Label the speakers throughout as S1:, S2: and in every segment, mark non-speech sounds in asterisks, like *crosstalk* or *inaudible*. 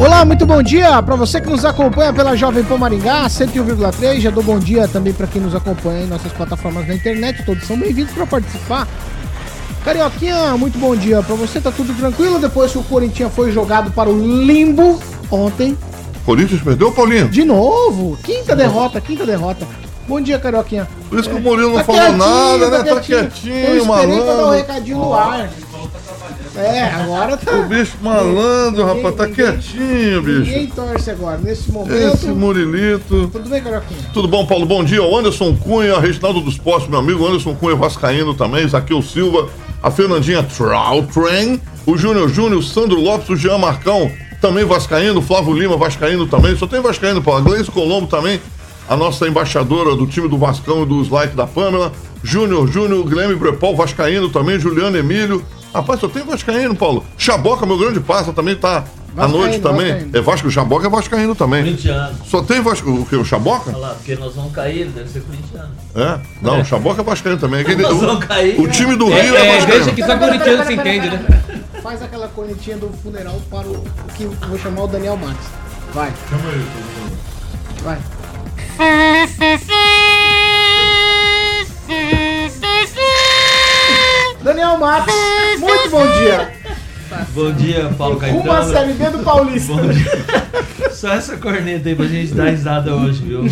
S1: Olá, muito bom dia para você que nos acompanha pela Jovem Pan Maringá 101,3. Já dou bom dia também para quem nos acompanha em nossas plataformas na internet. Todos são bem-vindos para participar. Carioquinha, muito bom dia para você. Tá tudo tranquilo depois que o Corinthians foi jogado para o limbo ontem.
S2: Corinthians perdeu, Paulinho?
S1: De novo, quinta derrota, quinta derrota. Bom dia, Carioquinha.
S2: Por isso que o Murilo não tá falou nada, né? Tá quietinho,
S1: Eu esperei
S2: malandro.
S1: pra dar um recadinho no ar. É, agora tá.
S2: O bicho malandro, rapaz, tá
S1: Ninguém-
S2: quietinho, bicho.
S1: Ninguém torce agora. Nesse momento.
S2: Esse Murilito.
S1: Tudo bem, Carioquinha?
S2: Tudo bom, Paulo? Bom dia. O Anderson Cunha, Reginaldo dos Postos, meu amigo. O Anderson Cunha Vascaíno também. Zaqueu Silva, a Fernandinha Trautren, o Júnior Júnior, o Sandro Lopes, o Jean Marcão, também Vascaíno. Flávio Lima, Vascaíno também. Só tem Vascaíno, Paulo. A Gleice Colombo também, a nossa embaixadora do time do Vascão e dos likes da Pâmela. Júnior Júnior, Guilherme Brepol, Vascaíno também. Juliano Emílio. Rapaz, só tem Vascaíno, Paulo. Chaboca, meu grande passa, também tá à noite também.
S1: Vascaíno.
S2: É Vasco, o Chaboca é Vascaíno também.
S3: Corintiano.
S2: Só tem Vasco. O que? O Chaboca?
S3: Olha lá, porque nós vamos cair, ele deve ser corintiano.
S2: É? Não, o Chaboca é Vascaíno também. Aquele, *laughs*
S3: Nós
S2: o,
S3: vamos cair.
S2: o time do Rio é,
S4: É, é,
S2: Vascaíno.
S4: deixa que só corintiano se entende, né?
S1: Faz aquela cornetinha do funeral para o o que eu vou chamar o Daniel Max. Vai. Vai. Daniel Max, muito bom dia.
S3: Bom dia, Paulo Caetano.
S1: Série B do Paulista.
S3: Bom dia. Só essa corneta aí pra gente dar risada hoje, viu?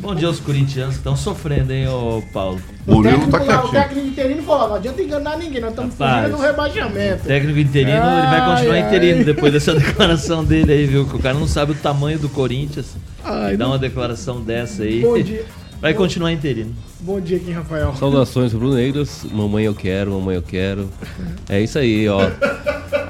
S3: Bom dia aos corintianos que estão sofrendo, hein, ô Paulo.
S1: O
S2: Murilo
S1: técnico,
S2: tá
S1: lá, o técnico interino falou, não adianta enganar ninguém, nós estamos fugindo do rebaixamento.
S3: Técnico interino, ele vai continuar
S1: Ai, ai.
S3: interino depois dessa *laughs* declaração dele aí, viu? Que o cara não sabe o tamanho do Corinthians.
S1: Ai,
S3: Dá
S1: não-
S3: uma declaração dessa aí.
S1: Bom dia.
S3: Vai continuar interino.
S1: Bom dia aqui, Rafael.
S4: Saudações rubro-negras, mamãe eu quero, mamãe eu quero. É isso aí, ó.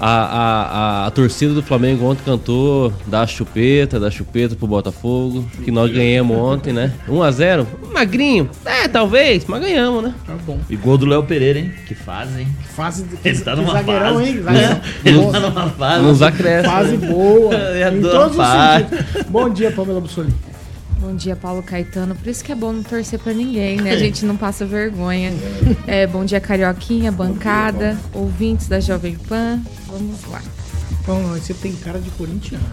S4: A, a, a, a torcida do Flamengo ontem cantou da chupeta, da chupeta pro Botafogo, que nós ganhamos ontem, né? 1x0, magrinho, é, talvez, mas ganhamos, né?
S1: Tá bom.
S3: E gol do Léo Pereira, hein? Que fase, hein?
S1: Fase de
S3: Ele tá
S1: que
S3: numa
S1: zagueirão,
S3: fase.
S1: hein? Zagueirão.
S3: Ele
S1: Bom,
S3: tá numa fase.
S4: Nos acresce.
S1: Fase boa. *laughs*
S3: Eu
S1: em
S3: adoro
S1: todos os sentidos. Bom dia, Pamela Bussolini.
S5: Bom dia, Paulo Caetano. Por isso que é bom não torcer pra ninguém, né? A gente não passa vergonha. É, bom dia, Carioquinha, bancada, ouvintes da Jovem Pan. Vamos lá.
S1: Bom, você tem cara de corintiano.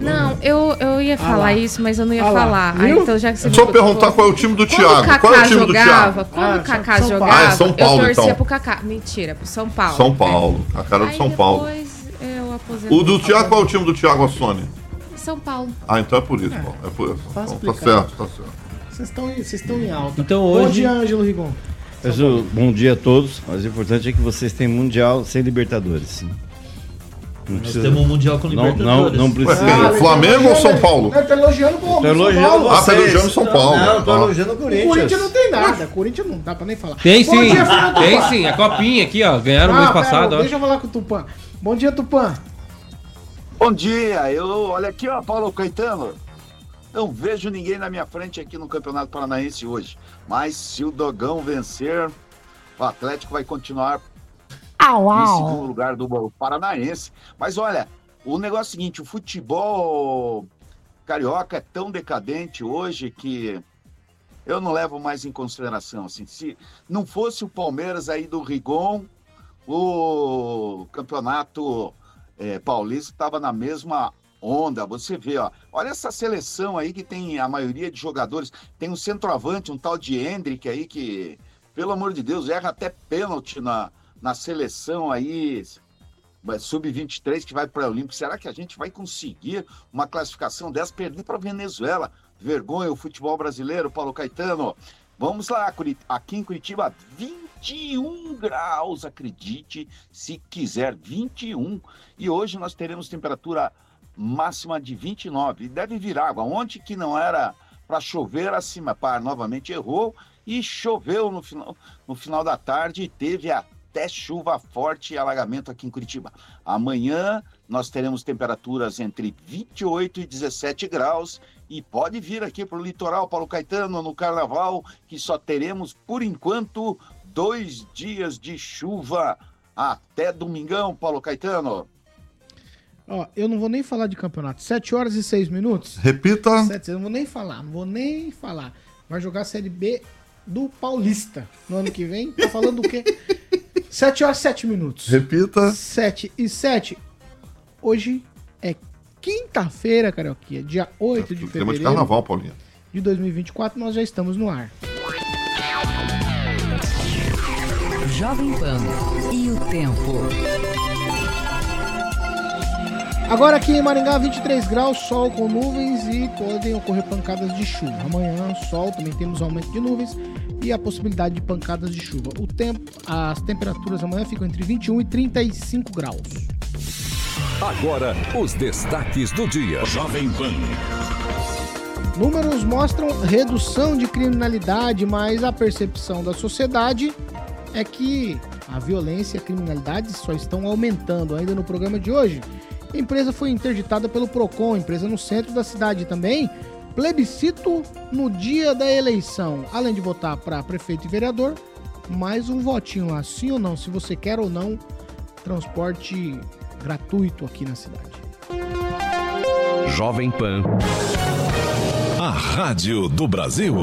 S5: Não, eu, eu ia falar
S1: lá.
S5: isso, mas eu não ia
S1: Ah
S5: falar. Ah, então, já que você
S2: É só perguntar
S5: colocou-
S2: qual é o time do Thiago. Qual é o time do
S5: jogava,
S2: Thiago?
S5: quando
S1: Ah,
S5: o Kaká
S1: São Paulo.
S5: jogava,
S2: Ah, é São Paulo,
S5: eu torcia
S2: então.
S5: pro Kaká. Mentira, pro São Paulo.
S2: São Paulo. A cara do São Paulo.
S5: depois eu aposentei.
S2: O do Thiago, qual é o time do Thiago Assone?
S5: São Paulo.
S2: Ah, então é por isso, Paulo. É por isso. Então, tá certo, tá certo.
S1: Vocês estão, vocês estão em alta.
S6: Então
S1: Bom
S6: hoje-
S1: dia, Ângelo Rigon.
S6: O- bom dia a todos, mas o importante é que vocês têm Mundial sem Libertadores. Não
S3: Nós temos um Mundial com
S6: não, não,
S3: Libertadores.
S6: não
S2: Ué,
S6: precisa.
S2: quem?
S1: Ah,
S2: Flamengo ou São Paulo?
S1: Não, tá elogiando o
S6: Tô elogiando
S1: Paulo.
S2: Ah, tá elogiando São Paulo.
S6: Não, tô
S2: Ah.
S6: elogiando o
S1: O
S6: Corinthians.
S1: Corinthians não tem nada. Corinthians não dá pra nem falar.
S4: Tem
S1: Bom
S4: sim,
S1: dia,
S4: tem sim, a copinha aqui, ó, ganharam
S1: Ah,
S4: mês
S1: pera,
S4: passado, ó.
S1: Deixa eu falar com o Tupã. Bom dia, Tupã.
S7: Bom dia, eu olha aqui, ó, Paulo Caetano. Não vejo ninguém na minha frente aqui no Campeonato Paranaense hoje. Mas se o Dogão vencer, o Atlético vai continuar em segundo lugar do Paranaense. Mas olha, o negócio é o seguinte: o futebol carioca é tão decadente hoje que eu não levo mais em consideração. Assim, se não fosse o Palmeiras aí do Rigon, o campeonato é, paulista estava na mesma onda. Você vê, ó, olha essa seleção aí que tem a maioria de jogadores. Tem um centroavante, um tal de Hendrick aí que, pelo amor de Deus, erra até pênalti na, na seleção aí sub-23 que vai para o Olímpico. Será que a gente vai conseguir uma classificação dessa? Perder para Venezuela. Vergonha o futebol brasileiro, Paulo Caetano. Vamos lá, aqui em Curitiba, 21 graus, acredite, se quiser, 21. E hoje nós teremos temperatura máxima de 29. E deve vir água. Ontem que não era para chover, acima par novamente errou e choveu no final, no final da tarde e teve até até chuva forte e alagamento aqui em Curitiba. Amanhã nós teremos temperaturas entre 28 e 17 graus e pode vir aqui para o litoral Paulo Caetano no carnaval, que só teremos por enquanto dois dias de chuva até domingão, Paulo Caetano.
S1: Ó, eu não vou nem falar de campeonato. 7 horas e 6 minutos.
S2: Repita.
S1: 7, eu não vou nem falar, não vou nem falar. Vai jogar a Série B do Paulista no ano que vem. Tá falando do quê? 7 horas e 7 minutos.
S2: Repita.
S1: 7 e 7. Hoje é quinta-feira, Carioquinha, dia 8 de
S2: Tema de
S1: fevereiro
S2: carnaval, Paulinho.
S1: de 2024. Nós já estamos no ar.
S8: Jovem Pan e o tempo.
S1: Agora aqui em Maringá, 23 graus, sol com nuvens e podem ocorrer pancadas de chuva. Amanhã, sol, também temos aumento de nuvens e a possibilidade de pancadas de chuva. O tempo, as temperaturas amanhã ficam entre 21 e 35 graus.
S9: Agora, os destaques do dia.
S10: Jovem Pan.
S1: Números mostram redução de criminalidade, mas a percepção da sociedade é que a violência e a criminalidade só estão aumentando. Ainda no programa de hoje, a empresa foi interditada pelo Procon, empresa no centro da cidade também. Plebiscito no dia da eleição. Além de votar para prefeito e vereador, mais um votinho lá, sim ou não, se você quer ou não transporte gratuito aqui na cidade.
S10: Jovem Pan. A Rádio do Brasil.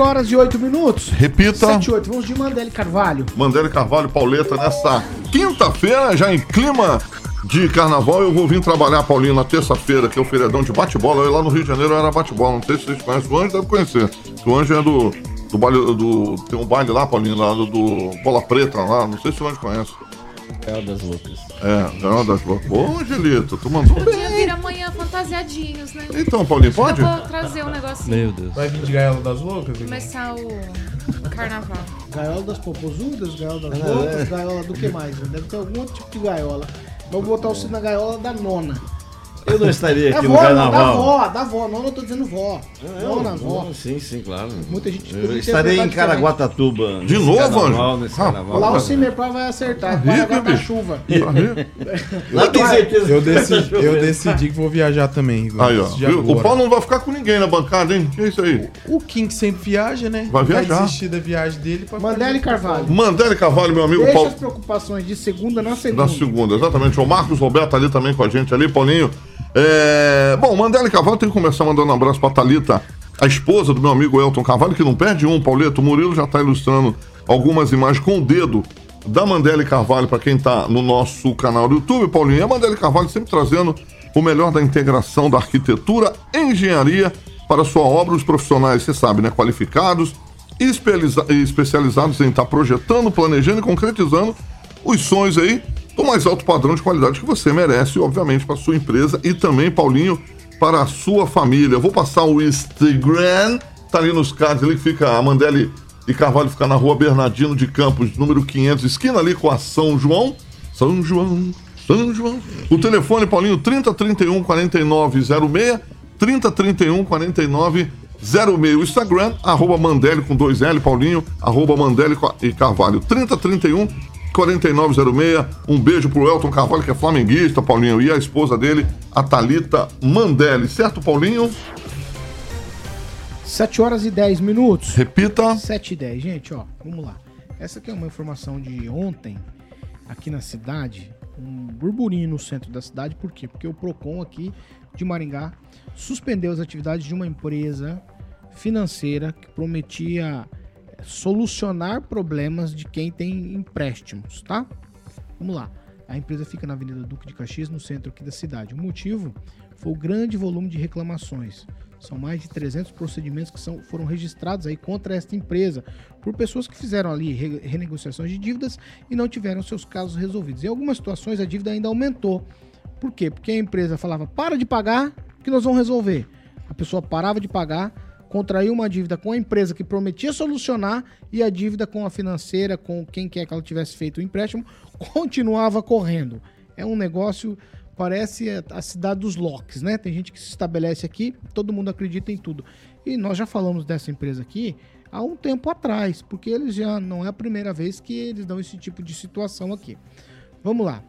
S1: Horas e 8 minutos.
S2: Repita.
S1: 7 e 8. Vamos de Mandele Carvalho.
S2: Mandela Carvalho Pauleta nessa quinta-feira, já em clima de carnaval. Eu vou vir trabalhar, Paulinho, na terça-feira, que é o feriadão de bate-bola. Eu lá no Rio de Janeiro era bate-bola. Não sei se vocês conhecem. O Anjo deve conhecer. O Anjo é do. Do baile, do, tem um baile lá, Paulinho, lá do, do Bola Preta lá. Não sei se o Anjo conhece.
S4: É das loucas.
S2: É, é uma das boas. Ô, Angelito, tu mandou bem.
S5: Podia vir amanhã fantasiadinhos, né?
S2: Então, Paulinho, pode?
S5: Eu vou trazer um negocinho.
S4: Meu Deus.
S11: Vai vir de gaiola das loucas?
S5: Começar o carnaval.
S1: Gaiola das popozudas, gaiola das loucas, gaiola do que mais? Deve ter algum outro tipo de gaiola. Vamos botar o sino na gaiola da nona.
S6: Eu não estaria
S1: É
S6: aqui
S1: vó,
S6: no
S1: não, da
S6: carnaval.
S1: vó, da vó. Nona eu tô dizendo vó. Nona, vó.
S6: Não, sim, sim, claro.
S1: Muita gente
S6: Eu estarei em Caraguatatuba.
S2: De novo,
S6: carnaval,
S2: Anjo?
S6: Nesse carnaval.
S1: Lá o Cimerpar vai acertar, vai
S2: rico,
S1: aguentar
S2: bicho.
S1: chuva. *laughs*
S6: Lá tem certeza
S11: Eu
S6: vai
S11: decidi, eu decidi que vou viajar também.
S2: Aí, ó. O. Paulo não vai ficar com ninguém na bancada, hein? Que é isso aí?
S11: O Kim que sempre viaja, né?
S2: Vai viajar.
S11: desistir da viagem dele pra
S1: Mandele Carvalho.
S2: Mandele Carvalho, meu amigo
S1: Deixa
S2: Paulo.
S1: as preocupações de segunda na segunda.
S2: Na segunda, exatamente. O Marcos Roberto ali também com a gente ali, Paulinho. É... Bom, Mandela Carvalho tem que começar mandando um abraço pra Thalita, a esposa do meu amigo Elton Carvalho, que não perde um, Pauleto. O Murilo já tá ilustrando algumas imagens com o dedo da Mandela Carvalho para quem tá no nosso canal do YouTube, Paulinho. E a Mandela Carvalho sempre trazendo o melhor da integração da arquitetura e engenharia para sua obra. Os profissionais, você sabe, né? Qualificados e especializados em estar projetando, planejando e concretizando os sonhos aí do mais alto padrão de qualidade que você merece, obviamente, para sua empresa e também, Paulinho, para a sua família. Eu vou passar o Instagram, tá ali nos cards ali que fica a Mandele e Carvalho fica na rua Bernardino de Campos, número 500, esquina ali com a São João. São João, São João. O telefone, Paulinho, 3031 4906, 3031 4906. O Instagram, arroba Mandele com dois L, Paulinho, arroba Mandele e Carvalho. 3031 4906. Um beijo pro Elton Carvalho, que é flamenguista, Paulinho, e a esposa dele, a Thalita Mandele. Certo, Paulinho?
S1: 7 horas e 10 minutos.
S2: Repita.
S1: 7 e 10. Gente, ó, vamos lá. Essa aqui é uma informação de ontem, aqui na cidade. Um burburinho no centro da cidade. Por quê? Porque o PROCON aqui de Maringá suspendeu as atividades de uma empresa financeira que prometia solucionar problemas de quem tem empréstimos, tá? Vamos lá. A empresa fica na Avenida Duque de Caxias, no centro aqui da cidade. O motivo foi o grande volume de reclamações. São mais de 300 procedimentos que são, foram registrados aí contra esta empresa por pessoas que fizeram ali re- renegociações de dívidas e não tiveram seus casos resolvidos. Em algumas situações a dívida ainda aumentou. Por quê? Porque a empresa falava: para de pagar que nós vamos resolver. A pessoa parava de pagar, contraiu uma dívida com a empresa que prometia solucionar e a dívida com a financeira, com quem quer que ela tivesse feito o empréstimo, continuava correndo. É um negócio, parece a- cidade dos locks, né? Tem gente que se estabelece aqui, todo mundo acredita em tudo. E nós já falamos dessa empresa aqui há um tempo atrás, porque eles já não é a primeira vez que eles dão esse tipo de situação aqui. Vamos lá.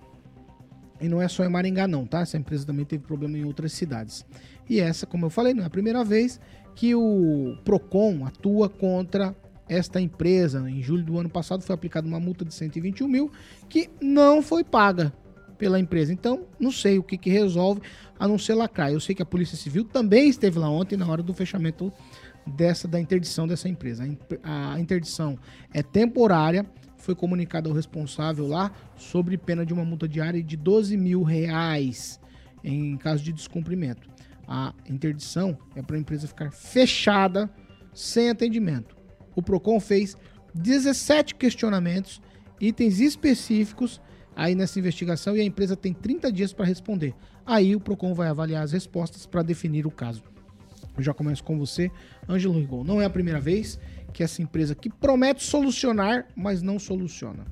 S1: E não é só em Maringá, não, tá? Essa empresa também teve problema em outras cidades. E essa, como eu falei, não é a primeira vez que o PROCON atua contra esta empresa. Em julho do ano passado foi aplicada uma multa de 121 mil que não foi paga pela empresa. Então, não sei o que, que resolve, a não ser lacrar. Eu sei que a Polícia Civil também esteve lá ontem na hora do fechamento dessa da interdição dessa empresa. A in- A interdição é temporária, foi comunicado ao responsável lá sobre pena de uma multa diária de 12 mil reais em caso de descumprimento. A interdição é para a empresa ficar fechada sem atendimento. O Procon fez 17 questionamentos, itens específicos aí nessa investigação e a empresa tem 30 dias para responder. Aí o Procon vai avaliar as respostas para definir o caso. Eu já começo com você, Ângelo Rigol. Não é a primeira vez que essa empresa que promete solucionar, mas não soluciona.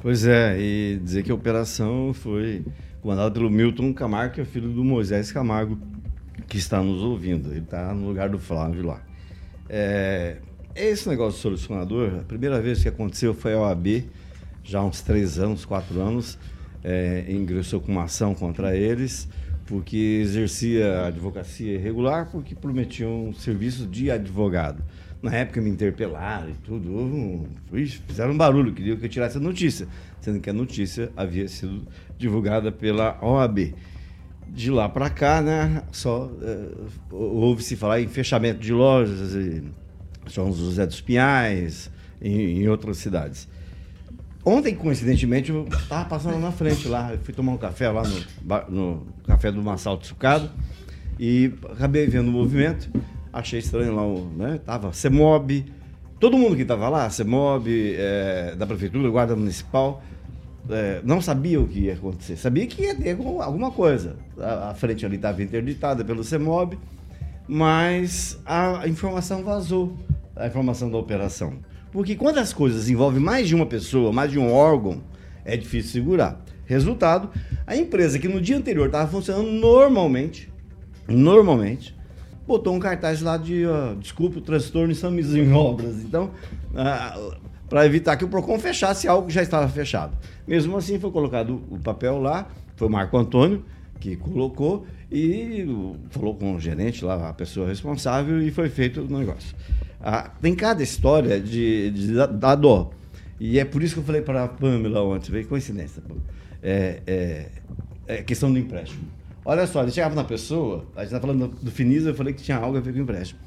S6: Pois é, e dizer que a operação foi comandada pelo Milton Camargo, que é filho do Moisés Camargo, que está nos ouvindo. Ele está no lugar do Flávio lá. É, esse negócio solucionador, a primeira vez que aconteceu foi a OAB, já há uns três anos, quatro anos, é, ingressou com uma ação contra eles, porque exercia a advocacia irregular, porque prometiam serviço de advogado. Na época me interpelaram e tudo, fizeram um barulho, queriam que eu tirasse a notícia, sendo que a notícia havia sido divulgada pela OAB. De lá para cá, né, só eh, ouve-se falar em fechamento de lojas em São José dos Pinhais, em, em outras cidades. Ontem, coincidentemente, eu estava passando na frente lá, eu fui tomar um café lá no, no café do Massal Tsucado e acabei vendo o movimento, achei estranho lá, né, tava CEMOB, todo mundo que estava lá, CEMOB, eh, da Prefeitura, Guarda Municipal, eh, não sabia o que ia acontecer, sabia que ia ter algum- alguma coisa. A, a frente ali estava interditada pelo CEMOB, mas a informação vazou, a informação da operação. Porque quando as coisas envolvem mais de uma pessoa, mais de um órgão, é difícil segurar. Resultado, a empresa que no dia anterior estava funcionando normalmente, normalmente, botou um cartaz lá de, ó, desculpe, o transtorno estamos em obras. Então, para evitar que o PROCON fechasse algo que já estava fechado. Mesmo assim, foi colocado o papel lá, foi o Marco Antônio que colocou e falou com o gerente lá, a pessoa responsável, e foi feito o negócio. Tem cada história de, de dar- dar dó. E é por isso que eu falei para a Pamela ontem, veio coincidência. Pamela. É, é, é questão do empréstimo. Olha só, ele chegava na pessoa, a gente está falando do, do Finisa, eu falei que tinha algo a ver com empréstimo.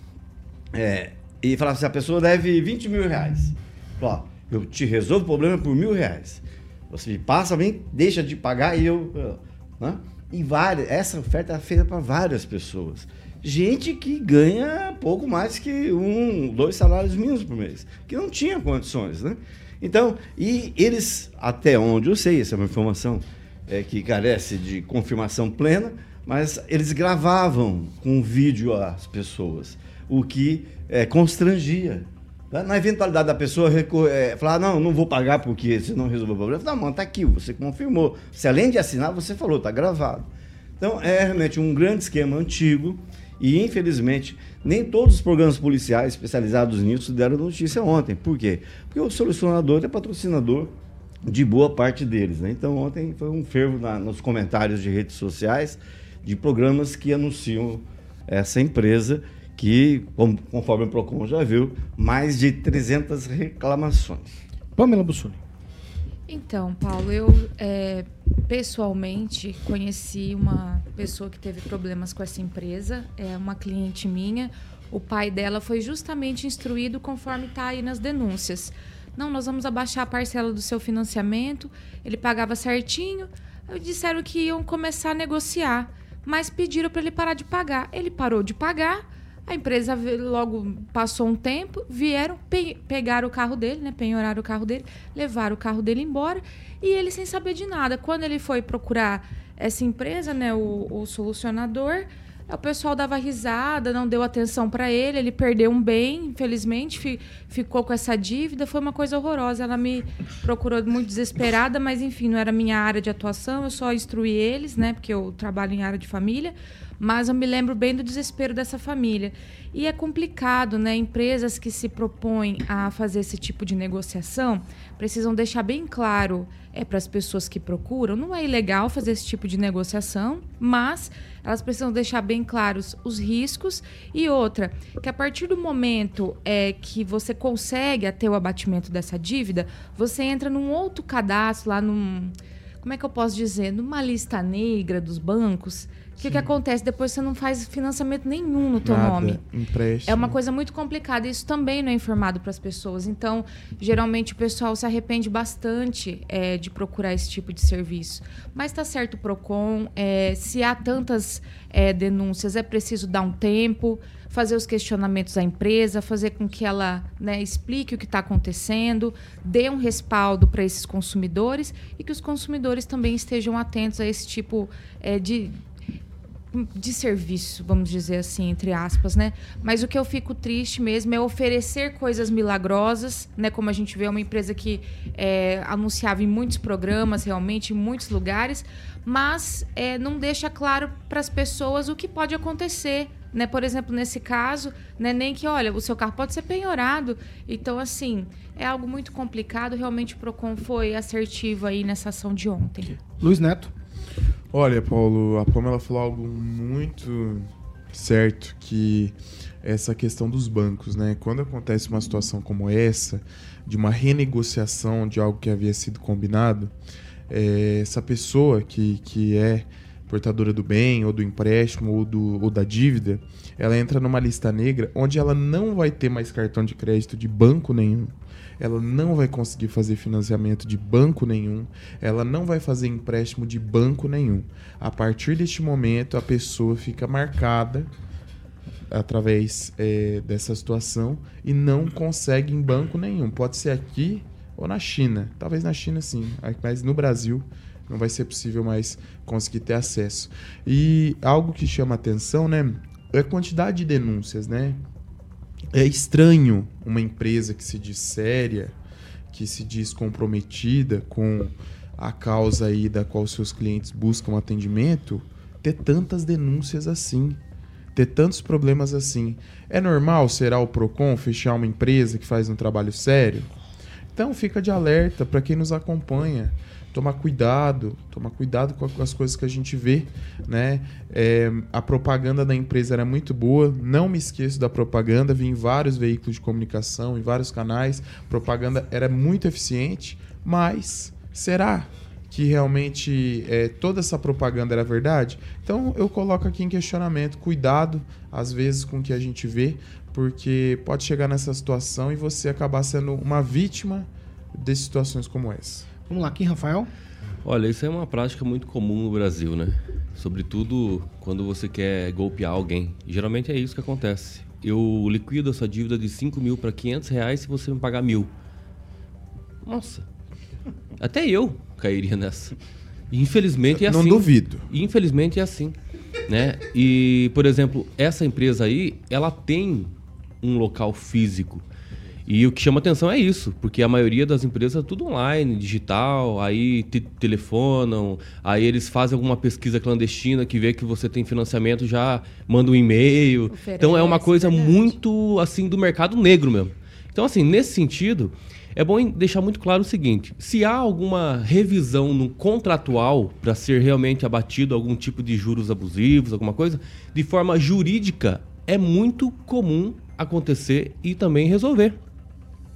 S6: É, e falava assim, a pessoa deve 20 mil reais. Ó, eu te resolvo o problema por mil reais. Você me passa bem, deixa de pagar e eu... eu, Né? E várias, essa oferta é feita para várias pessoas. Gente que ganha pouco mais que um, dois salários mínimos por mês, que não tinha condições, né? Então, e eles, até onde eu sei, essa é uma informação é, que carece de confirmação plena, mas eles gravavam com vídeo as pessoas, o que é, constrangia. Tá? Na eventualidade da pessoa é, falar, não, não vou pagar porque você não resolveu o problema. Não, mano, tá aqui, você confirmou. Se além de assinar, você falou, tá gravado. Então, é realmente um grande esquema antigo e, infelizmente, nem todos os programas policiais especializados nisso deram notícia ontem. Por quê? Porque o solucionador é patrocinador de boa parte deles. Né? Então, ontem foi um fervo na- nos comentários de redes sociais de programas que anunciam essa empresa que, como- conforme o PROCON já viu, mais de 300 reclamações.
S1: Pamela Bussoli.
S5: Então, Paulo, eu é, pessoalmente conheci uma pessoa que teve problemas com essa empresa, é uma cliente minha. O pai dela foi justamente instruído conforme está aí nas denúncias. Não, nós vamos abaixar a parcela do seu financiamento. Ele pagava certinho. Disseram que iam começar a negociar, mas pediram para ele parar de pagar. Ele parou de pagar. A empresa logo passou um tempo, vieram, pe pegaram o carro dele, né? Penhoraram o carro dele, levaram o carro dele embora e ele sem saber de nada. Quando ele foi procurar essa empresa, né? O, o solucionador, o pessoal dava risada, não deu atenção para ele, ele perdeu um bem, infelizmente, fi- ficou com essa dívida, foi uma coisa horrorosa. Ela me procurou muito desesperada, mas enfim, não era minha área de atuação, eu só instruí eles, né? Porque eu trabalho em área de família. Mas eu me lembro bem do desespero dessa família. E é complicado, né? Empresas que se propõem a fazer esse tipo de negociação precisam deixar bem claro é, para as pessoas que procuram. Não é ilegal fazer esse tipo de negociação, mas elas precisam deixar bem claros os riscos. E outra, que a partir do momento é, que você consegue ter o abatimento dessa dívida, você entra num outro cadastro lá num. Como é que eu posso dizer? Numa lista negra dos bancos. O que, que acontece? Depois você não faz financiamento nenhum no teu
S11: Nada,
S5: nome.
S11: empréstimo.
S5: É uma coisa muito complicada. Isso também não é informado para as pessoas. Então, geralmente o pessoal se arrepende bastante é, de procurar esse tipo de serviço. Mas está certo o Procon. é, se há tantas é, denúncias, é preciso dar um tempo, fazer os questionamentos à empresa, fazer com que ela né, explique o que está acontecendo, dê um respaldo para esses consumidores e que os consumidores também estejam atentos a esse tipo é, de de serviço, vamos dizer assim, entre aspas, né? Mas o que eu fico triste mesmo é oferecer coisas milagrosas, né? Como a gente vê, é uma empresa que é, anunciava em muitos programas, realmente, em muitos lugares, mas é, não deixa claro para as pessoas o que pode acontecer. Né? Por exemplo, nesse caso, né? nem que, olha, o seu carro pode ser penhorado. Então, assim, é algo muito complicado. Realmente o PROCON foi assertivo aí nessa ação de ontem.
S1: Luiz Neto.
S11: Olha, Paulo, a Pamela falou algo muito certo, que essa questão dos bancos, né? Quando acontece uma situação como essa, de uma renegociação de algo que havia sido combinado, é, essa pessoa que, que é portadora do bem, ou do empréstimo, ou, do, ou da dívida, ela entra numa lista negra onde ela não vai ter mais cartão de crédito de banco nenhum ela não vai conseguir fazer financiamento de banco nenhum, ela não vai fazer empréstimo de banco nenhum. A partir deste momento, a pessoa fica marcada através é, dessa situação e não consegue em banco nenhum. Pode ser aqui ou na China. Talvez na China sim, mas no Brasil não vai ser possível mais conseguir ter acesso. E algo que chama atenção, né, é a quantidade de denúncias, né? É estranho uma empresa que se diz séria, que se diz comprometida com a causa aí da qual seus clientes buscam atendimento, ter tantas denúncias assim, ter tantos problemas assim. É normal, será o Procon fechar uma empresa que faz um trabalho sério? Então fica de alerta para quem nos acompanha tomar cuidado, tomar cuidado com as coisas que a gente vê, né? É, a propaganda da empresa era muito boa, não me esqueço da propaganda, vi em vários veículos de comunicação, em vários canais, propaganda era muito eficiente, mas será que realmente é, toda essa propaganda era verdade? Então eu coloco aqui em questionamento, cuidado às vezes com o que a gente vê, porque pode chegar nessa situação e você acabar sendo uma vítima de situações como essa.
S1: Vamos lá, aqui, Rafael.
S4: Olha, isso é uma prática muito comum no Brasil, né? Sobretudo quando você quer golpear alguém. Geralmente é isso que acontece. Eu liquido a sua dívida de 5 mil para 500 reais se você me pagar mil. Nossa, até eu cairia nessa. Infelizmente é
S11: Não
S4: assim.
S11: duvido.
S4: Infelizmente é assim, né? E, por exemplo, essa empresa aí, ela tem um local físico. E o que chama atenção é isso, porque a maioria das empresas é tudo online, digital, aí te telefonam, aí eles fazem alguma pesquisa clandestina que vê que você tem financiamento, já manda um e-mail.
S5: Oferece,
S4: Então é uma coisa
S5: verdade.
S4: muito assim do mercado negro mesmo. Então assim, nesse sentido, é bom deixar muito claro o seguinte: se há alguma revisão no contratual para ser realmente abatido algum tipo de juros abusivos, alguma coisa, de forma jurídica, é muito comum acontecer e também resolver.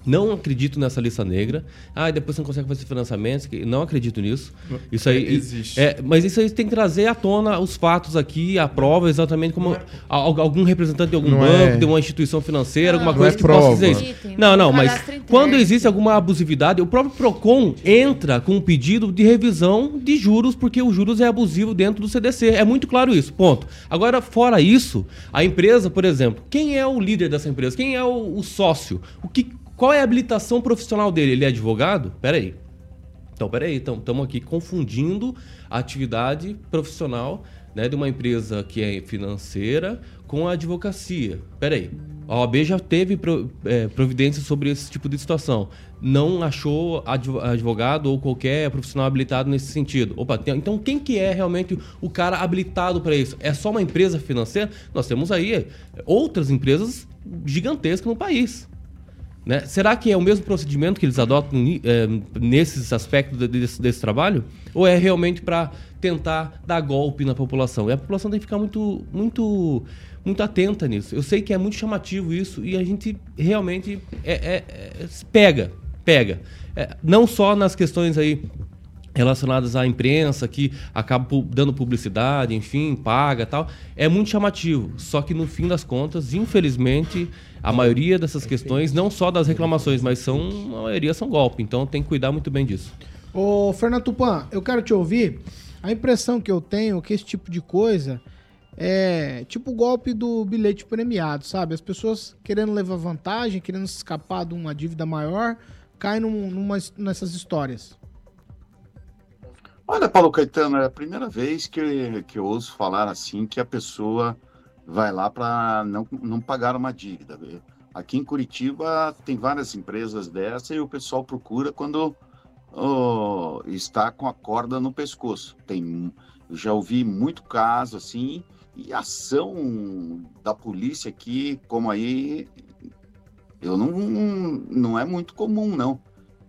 S4: Não acredito nessa lista negra. Ah, e depois você não consegue fazer financiamentos. Não acredito nisso. Isso aí
S11: É, existe.
S4: É, mas isso aí tem que trazer à tona os fatos aqui, a prova exatamente como al- algum representante de algum
S11: Não
S4: é-
S11: é-
S4: de uma instituição financeira, alguma
S11: não
S4: coisa
S11: é
S4: que possa dizer
S11: prova.
S4: isso. Não, não, mas quando existe alguma abusividade, o próprio Procon entra com um pedido de revisão de juros, porque o juros é abusivo dentro do CDC. É muito claro isso, ponto. Agora, fora isso, a empresa, por exemplo, quem é o líder dessa empresa? Quem é o, o sócio? O que, qual é a habilitação profissional dele? Ele é advogado? Peraí. Então, peraí, estamos aqui confundindo a atividade profissional né, de uma empresa que é financeira com a advocacia. Peraí. A OAB já teve é, providência sobre esse tipo de situação. Não achou advo- advogado ou qualquer profissional habilitado nesse sentido. Opa, então quem que é realmente o cara habilitado para isso? É só uma empresa financeira? Nós temos aí outras empresas gigantescas no país. Né? Será que é o mesmo procedimento que eles adotam eh, nesses aspectos de- desse, desse trabalho? Ou é realmente para tentar dar golpe na população? E a população tem que ficar muito, muito, muito atenta nisso. Eu sei que é muito chamativo isso e a gente realmente é, é- é- pega, pega. É, não só nas questões aí relacionadas à imprensa que acaba dando publicidade, enfim, paga tal, é muito chamativo. Só que no fim das contas, infelizmente, a maioria dessas questões, não só das reclamações, mas são a maioria são golpe. Então tem que cuidar muito bem disso.
S1: Ô, Fernando Tupan, eu quero te ouvir. A impressão que eu tenho é que esse tipo de coisa é tipo o golpe do bilhete premiado, sabe? As pessoas querendo levar vantagem, querendo escapar de uma dívida maior, caem num, numa, nessas histórias.
S7: Olha, Paulo Caetano, é a primeira vez que, que eu ouço falar assim que a pessoa vai lá para não, não pagar uma dívida. Aqui em Curitiba tem várias empresas dessa e o pessoal procura quando ó, está com a corda no pescoço. Tem, já ouvi muito caso assim e ação da polícia aqui, como aí, eu não, não é muito comum, não.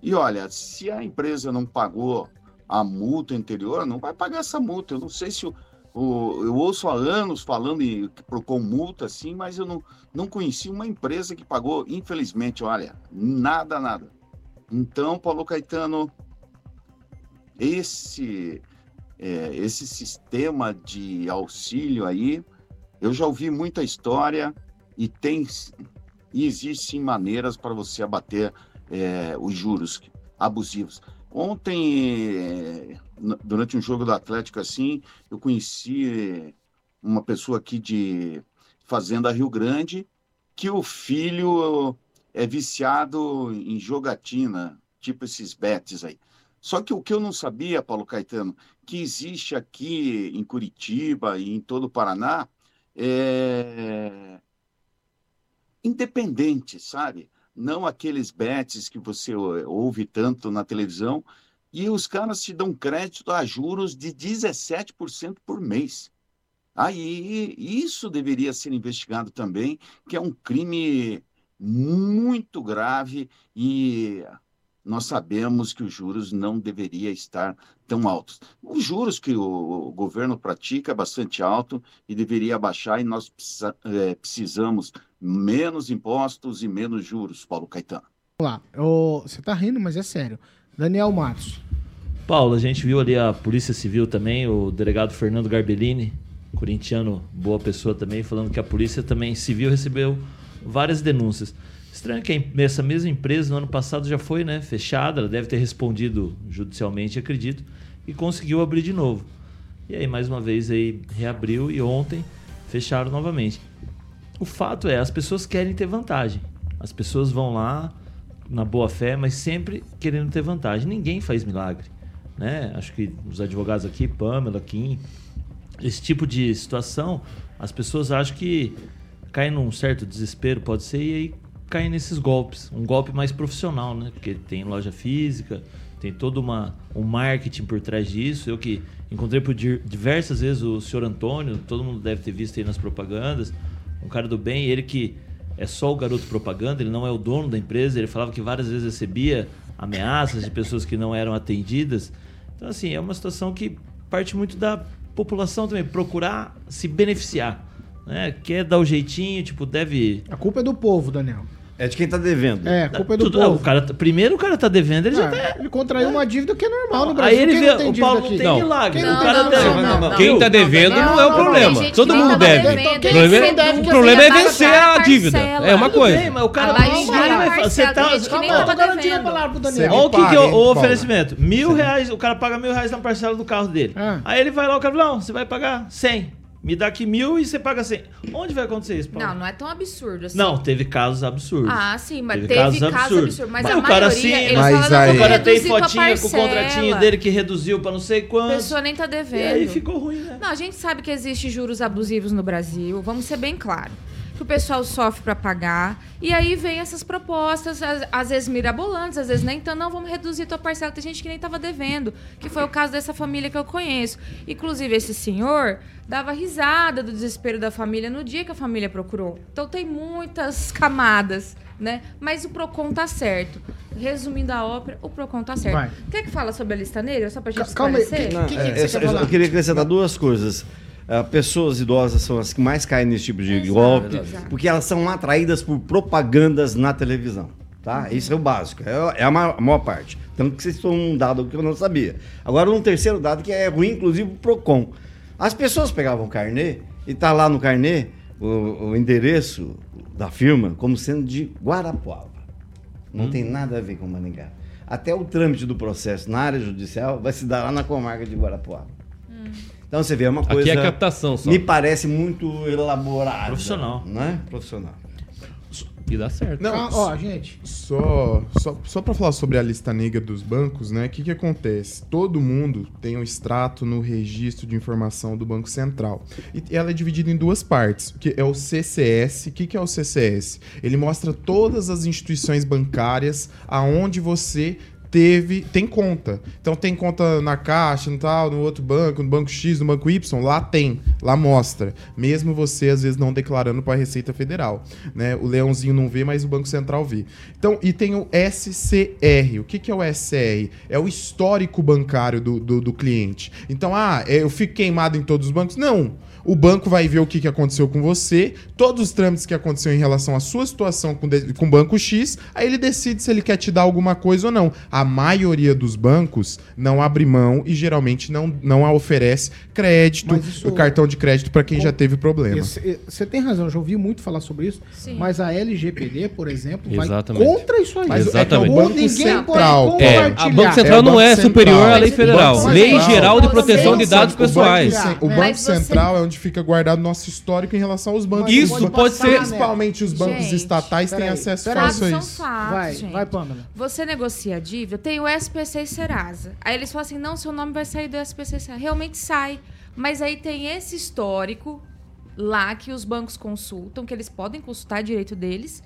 S7: E olha, se a empresa não pagou a multa anterior, não vai pagar essa multa. Eu não sei se o, o- eu ouço há anos falando em procurou multa assim, mas eu não, não conheci uma empresa que pagou, infelizmente, olha, nada, nada. Então, Paulo Caetano, esse é, esse sistema de auxílio aí, eu já ouvi muita história e tem e existe sim maneiras para você abater é, os juros abusivos. Ontem, eh, durante um jogo do Atlético assim, eu conheci eh, uma pessoa aqui de Fazenda Rio Grande que o filho é viciado em jogatina, tipo esses bets aí. Só que o que eu não sabia, Paulo Caetano, que existe aqui em Curitiba e em todo o Paraná, é, independente, sabe? Não aqueles bets que você ou- ouve tanto na televisão, e os caras te dão crédito a juros de 17% por mês. Aí isso deveria ser investigado também, que é um crime muito grave e nós sabemos que os juros não deveria estar tão altos. Os juros que o governo pratica é bastante alto e deveria baixar e nós precisa- eh, precisamos menos impostos e menos juros, Paulo Caetano.
S1: Vamos lá. Ô, você tá rindo, mas é sério. Daniel Matos.
S3: Paulo, a gente viu ali a Polícia Civil também, o delegado Fernando Garbellini, corintiano, boa pessoa também, falando que a Polícia também Civil recebeu várias denúncias. Estranho que essa mesma empresa no ano passado já foi né, fechada, ela deve ter respondido judicialmente, acredito, e conseguiu abrir de novo. E aí, mais uma vez, aí reabriu e ontem fecharam novamente. O fato é, as pessoas querem ter vantagem. As pessoas vão lá na boa fé, mas sempre querendo ter vantagem. Ninguém faz milagre, né? Acho que os advogados aqui, Pamela, Kim, esse tipo de situação, as pessoas acham que caem num certo desespero, pode ser, e aí caem nesses golpes. Um golpe mais profissional, né? Porque tem loja física, tem todo uma, um marketing por trás disso. Eu que encontrei por di- diversas vezes o senhor Antônio, todo mundo deve ter visto aí nas propagandas, um cara do bem, ele que é só o garoto propaganda, ele não é o dono da empresa, ele falava que várias vezes recebia ameaças de pessoas que não eram atendidas. Então, assim, é uma situação que parte muito da população também, procurar se beneficiar. Né? Quer dar o jeitinho, tipo, deve.
S1: A culpa é do povo, Daniel.
S6: É de quem tá devendo.
S1: É, a culpa é do
S3: Tudo-
S1: povo.
S3: o cara, tá- primeiro o cara tá devendo, ele já
S1: Ah,
S3: tá.
S1: Ele contraiu uma dívida que é normal no Brasil.
S3: Aí ele
S1: Quem
S3: vê,
S1: não tem
S3: o Paulo não
S1: aqui?
S3: tem milagre.
S1: Quem
S3: o
S1: não dívida?
S3: deve.
S1: Não, não,
S4: Quem
S1: não.
S4: tá devendo não, é o problema. Todo mundo deve.
S5: devendo,
S4: O
S5: ele
S4: problema,
S5: seduz,
S4: o problema é vencer a dívida. É uma coisa.
S3: bem, mas o cara não vai Você tá.
S5: tá
S3: Olha o que, que é o, oferecimento. Mil reais, o cara paga mil reais na parcela do carro dele.
S1: Ah.
S3: Aí ele vai lá, o cara fala, não, você vai pagar 100. Me dá aqui mil e você paga 100. Onde vai acontecer isso, Paulo?
S5: Não, não é tão absurdo assim.
S3: Não, teve casos absurdos.
S5: Ah, sim, mas
S3: Teve
S5: teve,
S3: casos
S5: casos
S3: absurdos.
S5: absurdos. Mas,
S3: Mas
S5: a
S3: o cara
S5: maioria,
S3: sim,
S5: eles
S11: mas aí-
S3: O cara tem fotinha com o contratinho dele que reduziu pra não sei
S5: A
S3: quanto.
S5: pessoa nem tá
S3: E
S5: devendo.
S3: aí ficou ruim, né?
S5: Não, a gente sabe que existe juros abusivos no Brasil, vamos ser bem claros. Que o pessoal sofre para pagar. E aí vem essas propostas, às, às vezes mirabolantes, às vezes nem tanto, não, vamos reduzir tua parcela. Tem gente que nem estava devendo, que foi o caso dessa família que eu conheço. Inclusive, esse senhor dava risada do desespero da família no dia que a família procurou. Então tem muitas camadas, né? Mas o Procon tá certo. Resumindo a ópera, o Procon tá certo.
S1: Vai.
S5: Quer que fala sobre a lista negra, só pra gente
S1: Calma aí, que- que- que-
S6: É,
S1: que você
S6: essa-
S1: quer
S6: eu, eu queria acrescentar duas coisas. Ah, pessoas idosas são as que mais caem nesse tipo de
S5: Exato,
S6: golpe,
S5: exato.
S6: porque elas são atraídas por propagandas na televisão. Tá? Isso é o básico, é, é a, ma- a maior parte. Tanto que vocês estão um dado que eu não sabia. Agora, um terceiro dado que é ruim, inclusive, o PROCON. As pessoas pegavam o carnê e tá lá no carnê o, o endereço da firma como sendo de Guarapuava. Não tem nada a ver com Maringá. Até o trâmite do processo na área judicial vai se dar lá na comarca de Guarapuava. Então você vê, é uma
S4: Aqui
S6: coisa.
S4: é captação só.
S6: Me parece muito elaborada.
S3: Profissional.
S6: Né? Profissional.
S4: E dá certo.
S11: Não,
S1: Ah, ó, gente.
S11: Só, só, só para falar sobre a lista negra dos bancos, né? O que, que acontece? Todo mundo tem um extrato no registro de informação do Banco Central. E ela é dividida em duas partes, que é o CCS. O que, que é o CCS? Ele mostra todas as instituições bancárias aonde você teve tem conta. Então tem conta na Caixa, no tal, no outro banco, no banco X, no banco Y, lá tem, lá mostra. Mesmo você às vezes não declarando para a Receita Federal, né? O leãozinho não vê, mas o Banco Central vê. Então, e tem o SCR. O que, que é o SCR? É o histórico bancário do, do, do cliente. Então, ah, é, eu fico queimado em todos os bancos? Não. O banco vai ver o que, que aconteceu com você, todos os trâmites que aconteceu em relação à sua situação com, com o banco X, aí ele decide se ele quer te dar alguma coisa ou não. A maioria dos bancos não abre mão e geralmente não, não a oferece crédito,
S1: isso-
S11: o cartão de crédito para quem
S1: Com-
S11: já teve problema.
S1: Você tem razão, eu já ouvi muito falar sobre isso,
S5: Sim.
S1: mas a LGPD, por exemplo, vai
S4: Exatamente.
S1: contra isso aí.
S11: Mas
S4: Exatamente.
S11: é o Banco
S1: Ninguém
S11: Central.
S1: pode
S4: É, a Banco Central
S11: É,
S4: não é
S11: Central.
S4: superior à lei federal. Lei Geral de
S5: Você
S4: Proteção de Dados
S11: O Banco,
S4: Pessoais.
S1: O Banco Central
S11: é onde fica guardado nosso histórico em relação aos bancos.
S4: Isso
S11: bancos-
S4: pode ser-
S11: Principalmente os bancos
S5: Gente,
S11: estatais têm acesso fácil a isso.
S1: Vai, vai, Pamela.
S5: Você negocia a dívida, tem o SPC e Serasa. Aí eles falam assim: não, seu nome vai sair do SPC e Serasa. Realmente sai. Mas aí tem esse histórico lá que os bancos consultam, que eles podem consultar direito deles.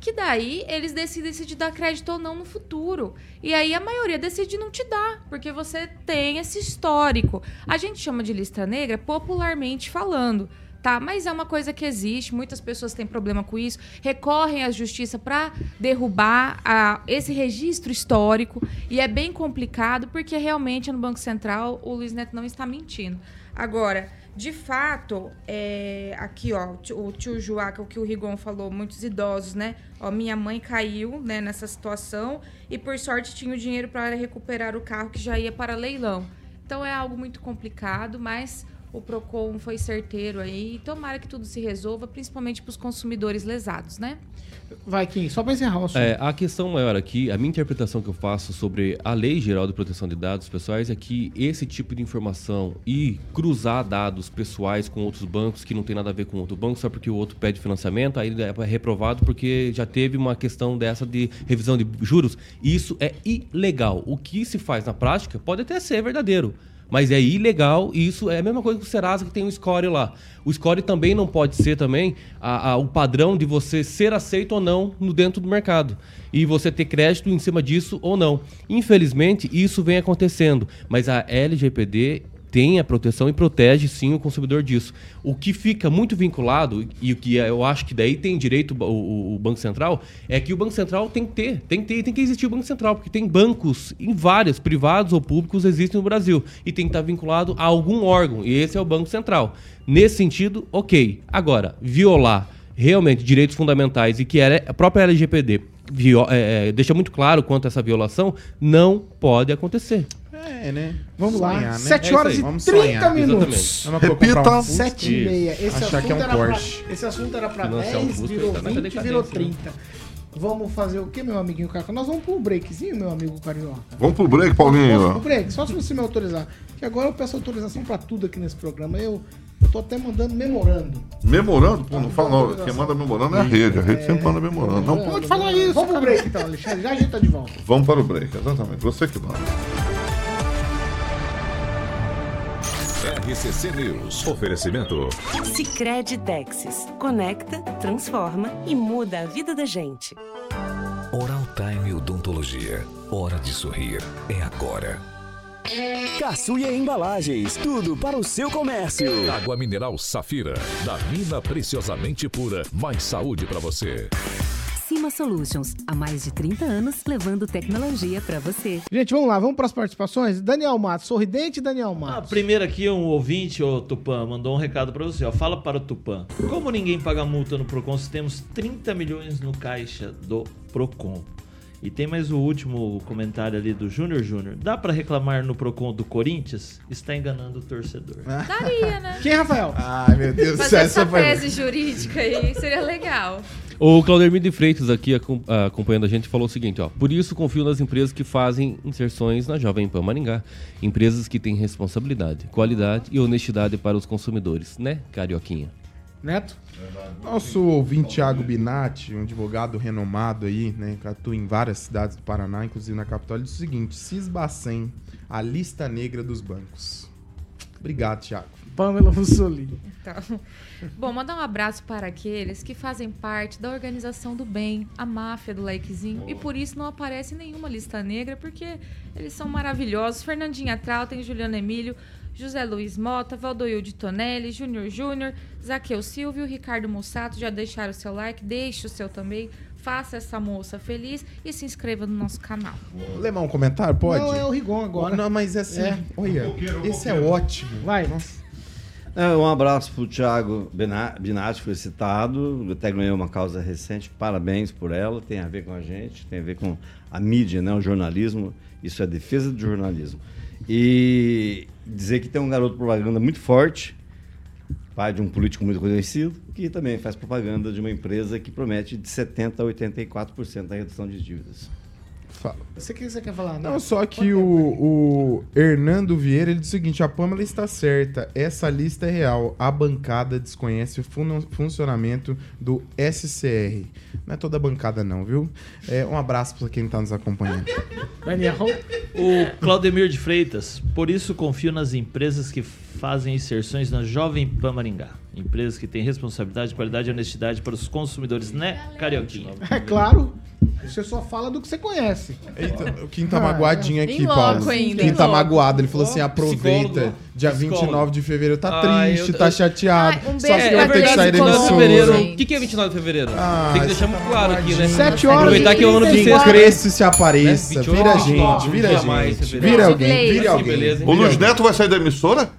S5: Que daí eles decidem se te dar crédito ou não no futuro. E aí a maioria decide não te dar, porque você tem esse histórico. A gente chama de lista negra popularmente falando. Tá, mas é uma coisa que existe, muitas pessoas têm problema com isso, recorrem à justiça para derrubar a- esse registro histórico e é bem complicado porque realmente no Banco Central o Luiz Neto não está mentindo. Agora, de fato, é, aqui ó, o tio- Joaca, o que o Rigon falou, muitos idosos, né? Ó, minha mãe caiu, né, nessa situação e por sorte tinha o dinheiro para recuperar o carro que já ia para leilão. Então é algo muito complicado, mas o Procon foi certeiro aí. e Tomara que tudo se resolva, principalmente para os consumidores lesados, né?
S1: Vai, Kim, só pra encerrar o assunto.
S4: É, a questão maior aqui, a minha interpretação que eu faço sobre a Lei Geral de Proteção de Dados Pessoais é que esse tipo de informação e cruzar dados pessoais com outros bancos que não tem nada a ver com outro banco, só porque o outro pede financiamento, aí é reprovado porque já teve uma questão dessa de revisão de juros, isso é ilegal. O que se faz na prática pode até ser verdadeiro. Mas é ilegal e isso é a mesma coisa que o Serasa que tem o score lá. O score também não pode ser também a- a- o padrão de você ser aceito ou não no dentro do mercado. E você ter crédito em cima disso ou não. Infelizmente, isso vem acontecendo. Mas a LGPD tem a proteção e protege sim o consumidor disso. O que fica muito vinculado, e o que eu acho que daí tem direito o, o- Banco Central, é que o Banco Central tem que ter, tem que ter, tem que existir o Banco Central, porque tem bancos em vários, privados ou públicos, existem no Brasil. E tem que estar vinculado a algum órgão, e esse é o Banco Central. Nesse sentido, ok. Agora, violar realmente direitos fundamentais e que a própria LGPD é, é, deixa muito claro quanto a essa violação, não pode acontecer.
S11: É, né?
S1: Vamos lá.
S11: Sonhar, né?
S1: 7
S4: É
S1: horas e
S4: aí.
S11: Vamos
S1: 30
S11: sonhar.
S1: minutos.
S11: Vamos
S2: Repita.
S11: um Fusca
S1: 7 e meia. Esse
S11: Achar
S1: assunto,
S11: que é um
S1: era pra,
S11: Porsche.
S1: esse assunto era pra
S4: Financiar um
S1: 10,
S4: Fusca,
S1: virou
S4: tá na
S1: 20,
S4: decadência,
S1: virou
S4: né?
S1: 30. Vamos fazer o que, meu amiguinho Carioca? Nós vamos pro breakzinho, meu amigo Carioca.
S2: Vamos pro break,
S1: Posso pro
S2: Paulinho.
S1: break? Só se você me autorizar. Que agora eu peço autorização pra tudo aqui nesse programa. Eu, eu tô até mandando memorando.
S2: Memorando? Pô, não fala não. Quem manda memorando é a rede. A rede sempre manda memorando. Não pode falar isso.
S1: Vamos pro break então, Alexandre. Já a gente tá de volta.
S2: Vamos para o break, exatamente. Você que manda.
S9: RCC News. Oferecimento.
S12: Sicredi Texas. Conecta, transforma e muda a vida da gente.
S9: Oral Time Odontologia. Hora de sorrir. É agora.
S13: Caçuia Embalagens, tudo para o seu comércio.
S9: Água mineral Safira. Da mina preciosamente pura. Mais saúde para você.
S14: Cima Solutions, há mais de 30 anos, levando tecnologia para você.
S1: Gente, vamos lá, vamos para as participações. Daniel Matos, sorridente Daniel
S3: A
S1: Matos.
S3: primeira aqui, um ouvinte, ô Tupã, mandou um recado pra você, ó. Fala para o Tupã. Como ninguém paga multa no Procon se temos 30 milhões no caixa do Procon? E tem mais o último comentário ali do Júnior Júnior. Dá pra reclamar no Procon do Corinthians? Está enganando o torcedor. *laughs*
S5: Daria, né?
S1: Quem, Rafael?
S11: Ai, meu Deus
S5: Fazer essa tese jurídica aí seria legal.
S4: O Claudemir de Freitas aqui acom- acompanhando a gente falou o seguinte, ó. Por isso confio nas empresas que fazem inserções na Jovem Pan Maringá. Empresas que têm responsabilidade, qualidade e honestidade para os consumidores, né, Carioquinha?
S1: Neto?
S11: Nosso ouvinte Thiago Binatti, um advogado renomado aí, né, que atua em várias cidades do Paraná, inclusive na capital, ele diz o seguinte: Cisbacem, a lista negra dos bancos. Obrigado, Thiago.
S1: Pamela Mussolini.
S5: Então, *laughs* bom, mandar um abraço para aqueles que fazem parte da organização do bem, a máfia do likezinho, e por isso não aparece nenhuma lista negra, porque eles são maravilhosos. Fernandinha Trautem, Juliano Emílio, José Luiz Mota, Valdoilde Tonelli, Júnior Júnior, Zaqueu Silvio, Ricardo Mussato, já deixaram o seu like, deixe o seu também, faça essa moça feliz e se inscreva no nosso canal.
S11: Ler um comentário, pode?
S1: Não, é o Rigon agora.
S11: Não, mas assim,
S1: É.
S11: olha, esse é ótimo.
S1: Vai.
S6: É, um abraço para o Thiago Binatti, foi citado. Até ganhei uma causa recente. Parabéns por ela. Tem a ver com a gente, tem a ver com a mídia, né? o jornalismo. Isso é defesa do jornalismo. E dizer que tem um garoto propaganda muito forte, pai de um político muito conhecido, que também faz propaganda de uma empresa que promete de 70% a 84% da redução de dívidas.
S11: Fala.
S1: Você que você quer falar?
S11: Não, só que o, o Hernando Vieira ele diz o seguinte: a Pamela está certa, essa lista é real. A bancada desconhece o fun- funcionamento do SCR. Não é toda bancada, não, viu? É, um abraço para quem está nos acompanhando.
S1: Daniel.
S3: O Claudemir de Freitas, por isso confio nas empresas que fazem inserções na Jovem Pan Maringá. Empresas que têm responsabilidade, qualidade e honestidade para os consumidores, né, Carioquinha?
S1: É claro. Você só fala do que você conhece.
S11: Eita, o Kim tá magoadinho aqui,
S1: Em loco
S11: Paulo.
S1: ainda,
S11: Kim tá magoado. Ele falou assim: aproveita.
S4: Psicólogo.
S11: Dia
S4: Psicólogo.
S11: 29 de fevereiro. Tá
S4: Ai,
S11: triste,
S4: eu-
S11: tá chateado.
S5: Ai, um
S11: Só
S5: beijo pra
S11: vai ter que sair da emissora.
S4: fevereiro. O que, que é 29 de fevereiro?
S11: Ah,
S4: Tem que deixar
S11: tá
S4: muito claro aqui, né?
S1: Sete horas
S4: Aproveitar que é o ano
S1: e
S4: bissexto.
S11: Cresça e se apareça.
S4: Né? 28,
S11: Vira
S4: 29,
S11: gente, vira gente. Vira alguém, vira alguém.
S2: O Luiz Neto vai sair da emissora?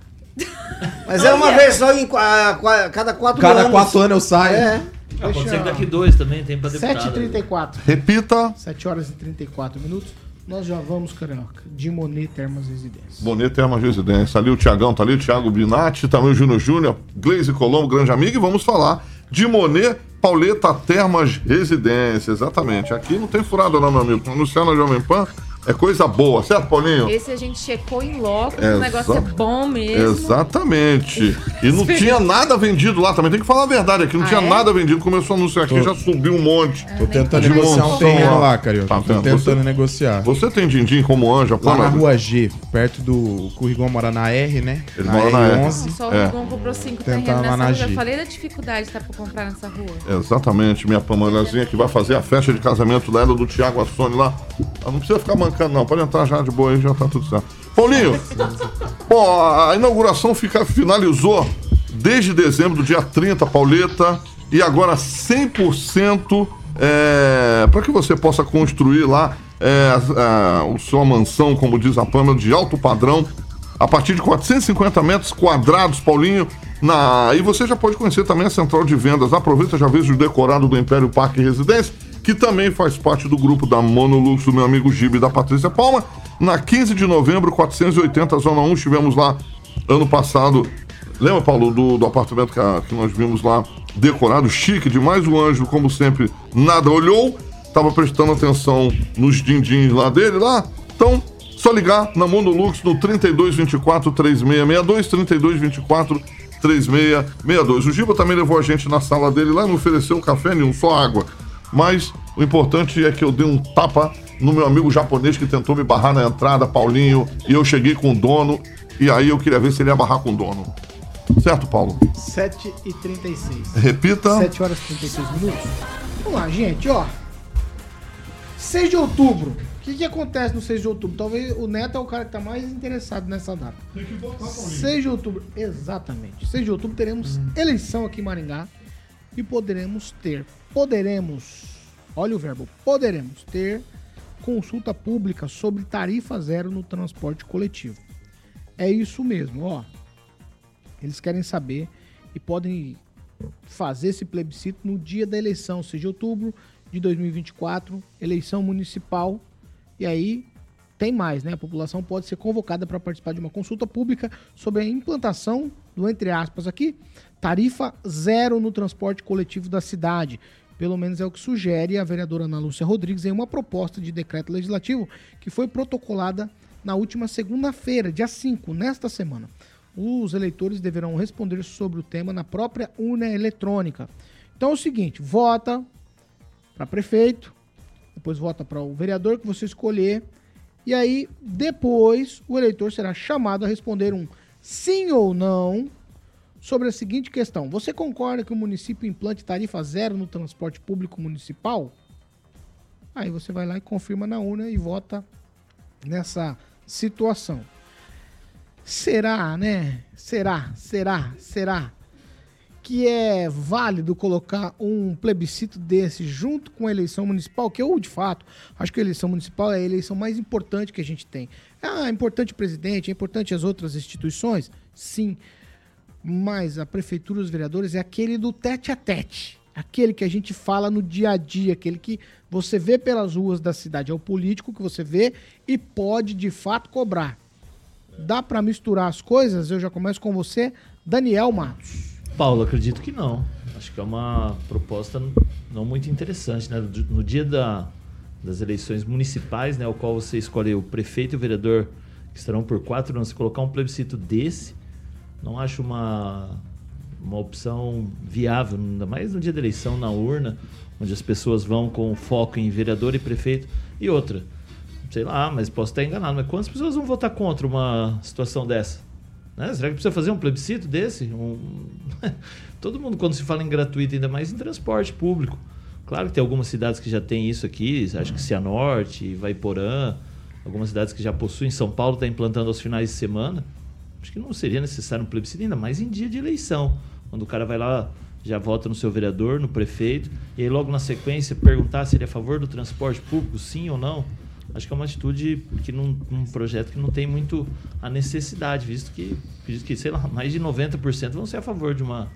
S6: Mas é uma vez só em qua- qua- cada quatro
S11: Cada
S6: anos.
S11: quatro anos eu saio.
S6: É.
S3: Ah, pode ser que daqui dois também, tem pra deputado.
S1: 7h34.
S2: Repita.
S1: 7 horas e 34 minutos. Nós já vamos, Carioca. De Monet Termas Residência.
S2: Bonito Termas Residência. Ali o Tiagão, tá ali o Thiago Binatti, também o Júnior Júnior, Gleise Colombo, grande amigo. E vamos falar de Monet Pauleta Termas Residência. Exatamente. Aqui não tem furada não, meu amigo. Anunciar na Jovem Pan é coisa boa, certo, Paulinho?
S5: Esse a gente checou em loco,
S2: Exa-
S5: o negócio é bom mesmo.
S2: Exatamente. *laughs* E não tinha nada vendido lá também. Tem que falar a verdade aqui. Não
S5: Ah,
S2: tinha
S5: é?
S2: nada vendido. Começou a anunciar aqui, já subiu um monte.
S11: Tô tentando
S2: De
S11: negociar um terreno lá, Carioca.
S2: Tá
S11: Tô tentando
S2: Você-
S11: negociar.
S2: Você tem din-din como anja,
S11: Lá na rua G, perto do. O Rigon mora na R, né?
S2: Ele mora na R.
S11: R11.
S5: Só o
S2: É.
S5: Rigon comprou cinco
S11: Tentar
S5: terrenos nessa
S11: na
S5: rua. Falei da dificuldade que tá pra comprar nessa rua.
S2: Exatamente, minha Pamelazinha que vai fazer a festa de casamento dela do Thiago Assone lá. Ela não precisa ficar não. Pode entrar já de boa aí, já tá tudo certo. Paulinho, bom, a inauguração fica, finalizou desde dezembro, do dia 30, Pauleta, e agora 100% é, para que você possa construir lá é, a, a, sua mansão, como diz a Pamela, de alto padrão, a partir de 450 metros quadrados, Paulinho. Na... E você já pode conhecer também a central de vendas. Aproveita, já veja o decorado do Império Parque Residência, que também faz parte do grupo da Monolux, do meu amigo Gibe e da Patrícia Palma. Na 15 de novembro, 480, Zona 1, estivemos lá ano passado. Lembra, Paulo, do, do apartamento que, a- que nós vimos lá, decorado, chique demais. O anjo, como sempre, nada olhou, estava prestando atenção nos din-dins lá dele, lá. Então, só ligar na Monolux no 3224 3662, 3224 3662. O Giba também levou a gente na sala dele lá, não ofereceu café nenhum, só água. Mas o importante é que eu dei um tapa no meu amigo japonês que tentou me barrar na entrada, Paulinho, e eu cheguei com o dono. E aí eu queria ver se ele ia barrar com o dono. Certo, Paulo?
S1: 7h36.
S2: Repita.
S1: 7 horas e 36 minutos. Vamos lá, gente, ó. 6 de outubro. O que, que acontece no 6 de outubro? Talvez o Neto é o cara que tá mais interessado nessa data.
S2: Tem que votar,
S1: 6 de outubro, exatamente. 6 de outubro teremos eleição aqui em Maringá e poderemos ter, poderemos, olha o verbo, poderemos ter consulta pública sobre tarifa zero no transporte coletivo. É isso mesmo, ó. Eles querem saber e podem fazer esse plebiscito no dia da eleição, 6 de outubro de 2024, eleição municipal. E aí tem mais, né? A população pode ser convocada para participar de uma consulta pública sobre a implantação do, entre aspas, aqui, tarifa zero no transporte coletivo da cidade. Pelo menos é o que sugere a vereadora Ana Lúcia Rodrigues em uma proposta de decreto legislativo que foi protocolada na última segunda-feira, dia 5, nesta semana. Os eleitores deverão responder sobre o tema na própria urna eletrônica. Então é o seguinte: vota para prefeito, depois vota para o vereador que você escolher, e aí depois o eleitor será chamado a responder um sim ou não sobre a seguinte questão: Você concorda que o município implante tarifa zero no transporte público municipal? Aí você vai lá e confirma na urna e vota nessa situação. Será, né? Será, será, será que é válido colocar um plebiscito desse junto com a eleição municipal? Que eu, de fato, acho que a eleição municipal é a eleição mais importante que a gente tem. Ah, é importante o presidente, é importante as outras instituições? Sim. Mas a prefeitura os vereadores é aquele do tete a tete. Aquele que a gente fala no dia a dia, aquele que você vê pelas ruas da cidade. É o político que você vê e pode, de fato, cobrar. Dá para misturar as coisas? Eu já começo com você, Daniel Matos.
S3: Paulo, acredito que não. Acho que é uma proposta não muito interessante, né? No dia da, das eleições municipais, né, o qual você escolhe o prefeito e o vereador que estarão por quatro anos, colocar um plebiscito desse, não acho uma, uma opção viável, ainda mais no dia da eleição, na urna, onde as pessoas vão com foco em vereador e prefeito. E outra, sei lá, mas posso estar enganado, mas quantas pessoas vão votar contra uma situação dessa? Né? Será que precisa fazer um plebiscito desse? Um... *laughs* Todo mundo, quando se fala em gratuito, ainda mais em transporte público. Claro que tem algumas cidades que já tem isso aqui, acho que Cianorte, Vaiporã, algumas cidades que já possuem. São Paulo está implantando aos finais de semana. Acho que não seria necessário um plebiscito, ainda mais em dia de eleição, quando o cara vai lá, já vota no seu vereador, no prefeito, e aí logo na sequência perguntar se ele é a favor do transporte público, sim ou não. Acho que é uma atitude que num, num projeto que não tem muito a necessidade, visto que, visto que, sei lá, mais de 90% vão ser a favor de uma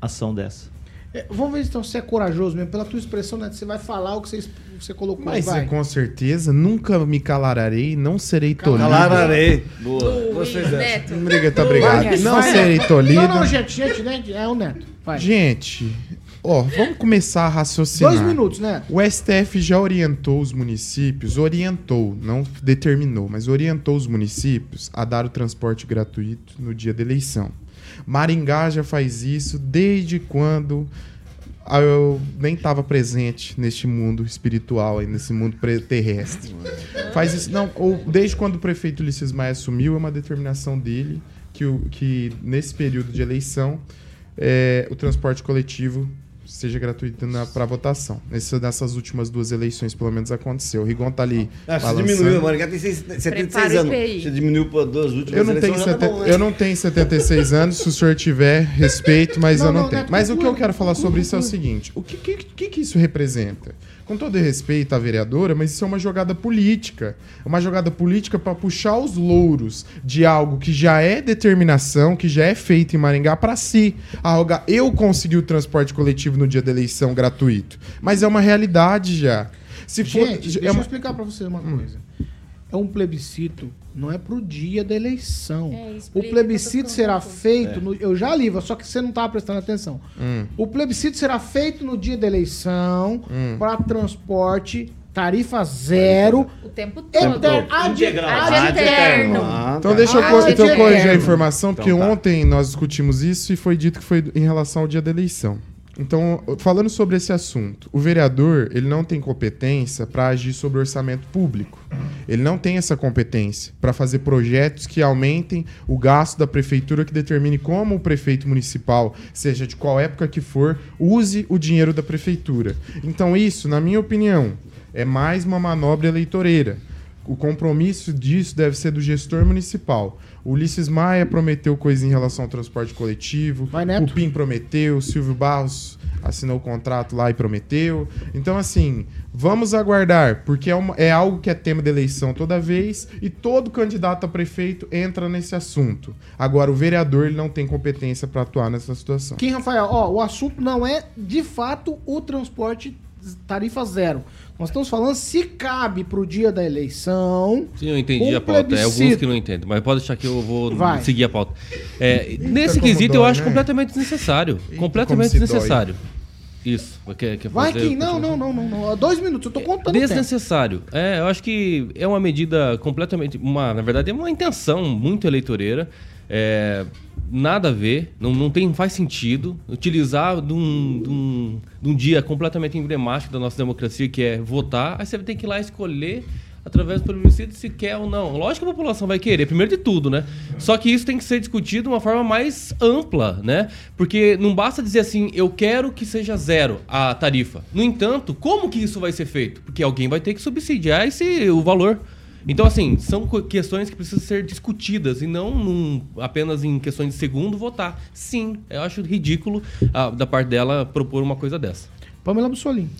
S3: ação dessa.
S1: É, vamos ver então se é corajoso mesmo. Pela tua expressão, né? Você vai falar o que você, você colocou.
S11: Mas
S1: vai.
S11: é, com certeza, nunca me calararei, não serei tolhido.
S6: Calararei.
S5: Boa.
S6: Gostei dessa.
S5: Neto.
S11: Obrigado, obrigado.
S1: Vai,
S11: Não serei
S1: Neto.
S11: tolhido.
S1: Não, não, gente, gente, né? É o Neto. Vai.
S11: Gente, ó, vamos começar a raciocinar.
S1: Dois minutos, Neto.
S11: O STF já orientou os municípios, orientou, não determinou, mas orientou os municípios a dar o transporte gratuito no dia da eleição. Maringá já faz isso desde quando ah, eu nem estava presente neste mundo espiritual, aí, nesse mundo terrestre. Faz isso, não, ou desde quando o prefeito Ulisses Maia assumiu, é uma determinação dele que, que nesse período de eleição é, o transporte coletivo seja gratuito para votação. Nesse, nessas últimas duas eleições, pelo menos, aconteceu. O Rigon tá ali.
S6: Ah, você diminuiu, Maringá tem seis- 76
S5: Prepara o
S6: anos. Você diminuiu para duas últimas
S11: Eu não, tenho
S6: eleições, já tá
S11: seten-
S6: bom, né?
S11: eu não tenho 76 anos, se o senhor tiver, respeito, mas
S1: Não,
S11: eu não,
S1: não,
S11: tenho.
S1: Neto,
S11: Mas o que eu quero falar sobre
S1: conclui,
S11: isso é o seguinte: o que, que, que, que isso representa? Com todo respeito à vereadora, mas isso é uma jogada política. É uma jogada política para puxar os louros de algo que já é determinação, que já é feito em Maringá para si. Arrogar, eu consegui o transporte coletivo no dia da eleição gratuito. Mas é uma realidade já. Se for,
S1: Gente,
S11: é
S1: deixa eu
S11: uma-
S1: explicar pra vocês uma coisa. É um plebiscito, não é pro dia da eleição.
S5: É,
S1: o plebiscito será feito, no- eu já li, só que você não tava prestando atenção.
S11: Hum.
S1: O plebiscito será feito no dia da eleição
S11: Hum.
S1: para transporte, tarifa zero,
S5: O tempo todo.
S1: eter, ad, ad
S5: Ad
S1: eterno.
S6: Ah,
S11: Então
S6: tá.
S11: deixa eu,
S1: Ah, é
S11: então corrigir a informação, porque
S6: Então tá.
S11: ontem nós discutimos isso e foi dito que foi em relação ao dia da eleição. Então, falando sobre esse assunto, o vereador ele não tem competência para agir sobre orçamento público. Ele não tem essa competência para fazer projetos que aumentem o gasto da prefeitura, que determine como o prefeito municipal, seja de qual época que for, use o dinheiro da prefeitura. Então, isso, na minha opinião, é mais uma manobra eleitoreira. O compromisso disso deve ser do gestor municipal. Ulisses Maia prometeu coisa em relação ao transporte coletivo. o PIM prometeu, o Silvio Barros assinou o contrato lá e prometeu. Então, assim, vamos aguardar, porque é, uma- é algo que é tema de eleição toda vez e todo candidato a prefeito entra nesse assunto. Agora, o vereador ele não tem competência para atuar nessa situação.
S1: Quem, Rafael? Ó, o assunto não é, de fato, o transporte tarifa zero. Nós estamos falando se cabe pro dia da eleição.
S4: Sim, eu entendi
S1: um
S4: a pauta. É alguns
S1: plebiscito.
S4: que não entendem, mas pode deixar que eu vou
S1: Vai.
S4: seguir a pauta. É, nesse
S1: como
S4: quesito eu
S1: dói,
S4: acho
S1: né?
S4: completamente desnecessário. completamente
S1: como se
S4: desnecessário. Isso. Quer, quer
S1: Vai? Kim. Não, não, não, não, não. Dois minutos, eu tô contando o tempo.
S4: Desnecessário. É, eu acho que é uma medida completamente. Uma, na verdade, é uma intenção muito eleitoreira. É, nada a ver, não, não, tem, faz sentido utilizar de um, de, um, de um dia completamente emblemático da nossa democracia, que é votar, aí você ter que ir lá escolher através do plebiscito se quer ou não. Lógico que a população vai querer, primeiro de tudo, né? Só que isso tem que ser discutido de uma forma mais ampla, né? Porque não basta dizer assim, eu quero que seja zero a tarifa. No entanto, como que isso vai ser feito? Porque alguém vai ter que subsidiar esse, o valor. Então, assim, são questões que precisam ser discutidas e não num- apenas em questões de segundo votar. Sim, eu acho ridículo ah, da parte dela propor uma coisa dessa.
S1: Pamela Bussolini.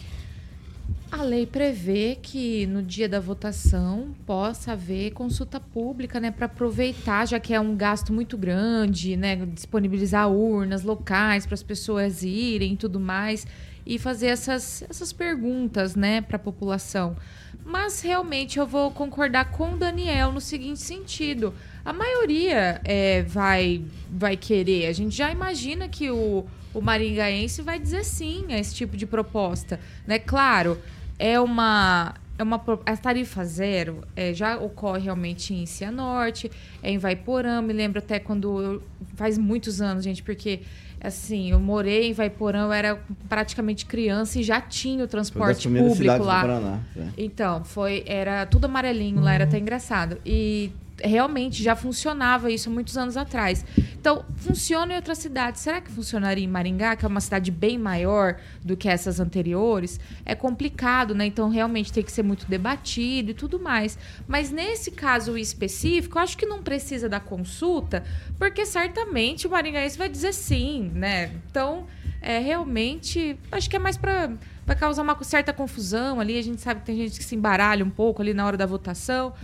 S5: A lei prevê que no dia da votação possa haver consulta pública, né, para aproveitar, já que é um gasto muito grande, né, disponibilizar urnas locais para as pessoas irem e tudo mais e fazer essas, essas perguntas, né, para a população. Mas realmente eu vou concordar com o Daniel no seguinte sentido: a maioria é, vai vai querer. A gente já imagina que o, o maringaense vai dizer sim a esse tipo de proposta, né? Claro, é uma é uma a tarifa zero é, já ocorre realmente em Cianorte, é em Vaiporã. Me lembro até quando eu, faz muitos anos, gente, porque assim eu morei em Vaiporã, eu era praticamente criança e já tinha o transporte público
S6: cidades do
S5: lá.
S6: Paraná, é.
S5: Então, foi era tudo amarelinho lá, era até engraçado. E realmente já funcionava isso muitos anos atrás. Então, funciona em outras cidades. Será que funcionaria em Maringá, que é uma cidade bem maior do que essas anteriores? É complicado, né? Então, realmente tem que ser muito debatido e tudo mais. Mas nesse caso específico, eu acho que não precisa da consulta, porque certamente o maringaense vai dizer sim, né? Então, é realmente, acho que é mais para vai causar uma certa confusão ali. A gente sabe que tem gente que se embaralha um pouco ali na hora da votação.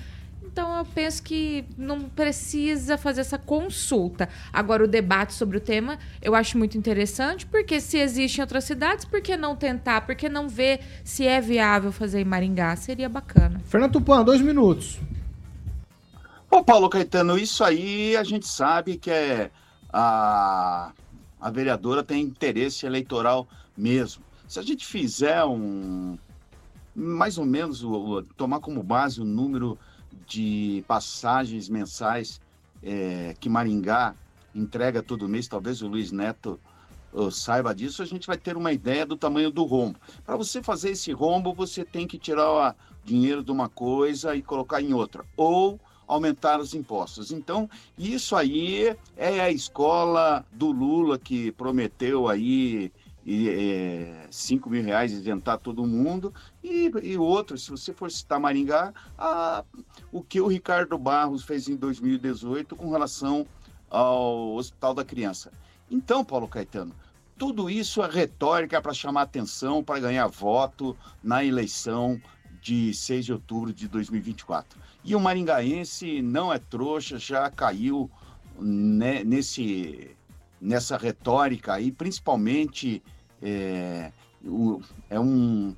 S5: Então eu penso que não precisa fazer essa consulta. Agora, o debate sobre o tema eu acho muito interessante, porque se existe em outras cidades, por que não tentar? Por que não ver se é viável fazer em Maringá? Seria bacana.
S1: Fernando Tupan, dois minutos.
S7: Ô, Paulo Caetano, isso aí a gente sabe que é a, a vereadora tem interesse eleitoral mesmo. Se a gente fizer um mais ou menos o, tomar como base o número de passagens mensais é, que Maringá entrega todo mês, talvez o Luiz Neto saiba disso, a gente vai ter uma ideia do tamanho do rombo. Para você fazer esse rombo, você tem que tirar o dinheiro de uma coisa e colocar em outra, ou aumentar os impostos. Então, isso aí é a escola do Lula que prometeu aí e, é, 5 mil reais isentar todo mundo, e, e outro, se você for citar Maringá, a- o que o Ricardo Barros fez em 2018 com relação ao Hospital da Criança. Então, Paulo Caetano, tudo isso é retórica para chamar atenção, para ganhar voto na eleição de 6 de outubro de 2024. E o maringaense não é trouxa, já caiu né, nesse, nessa retórica aí, principalmente é, é um,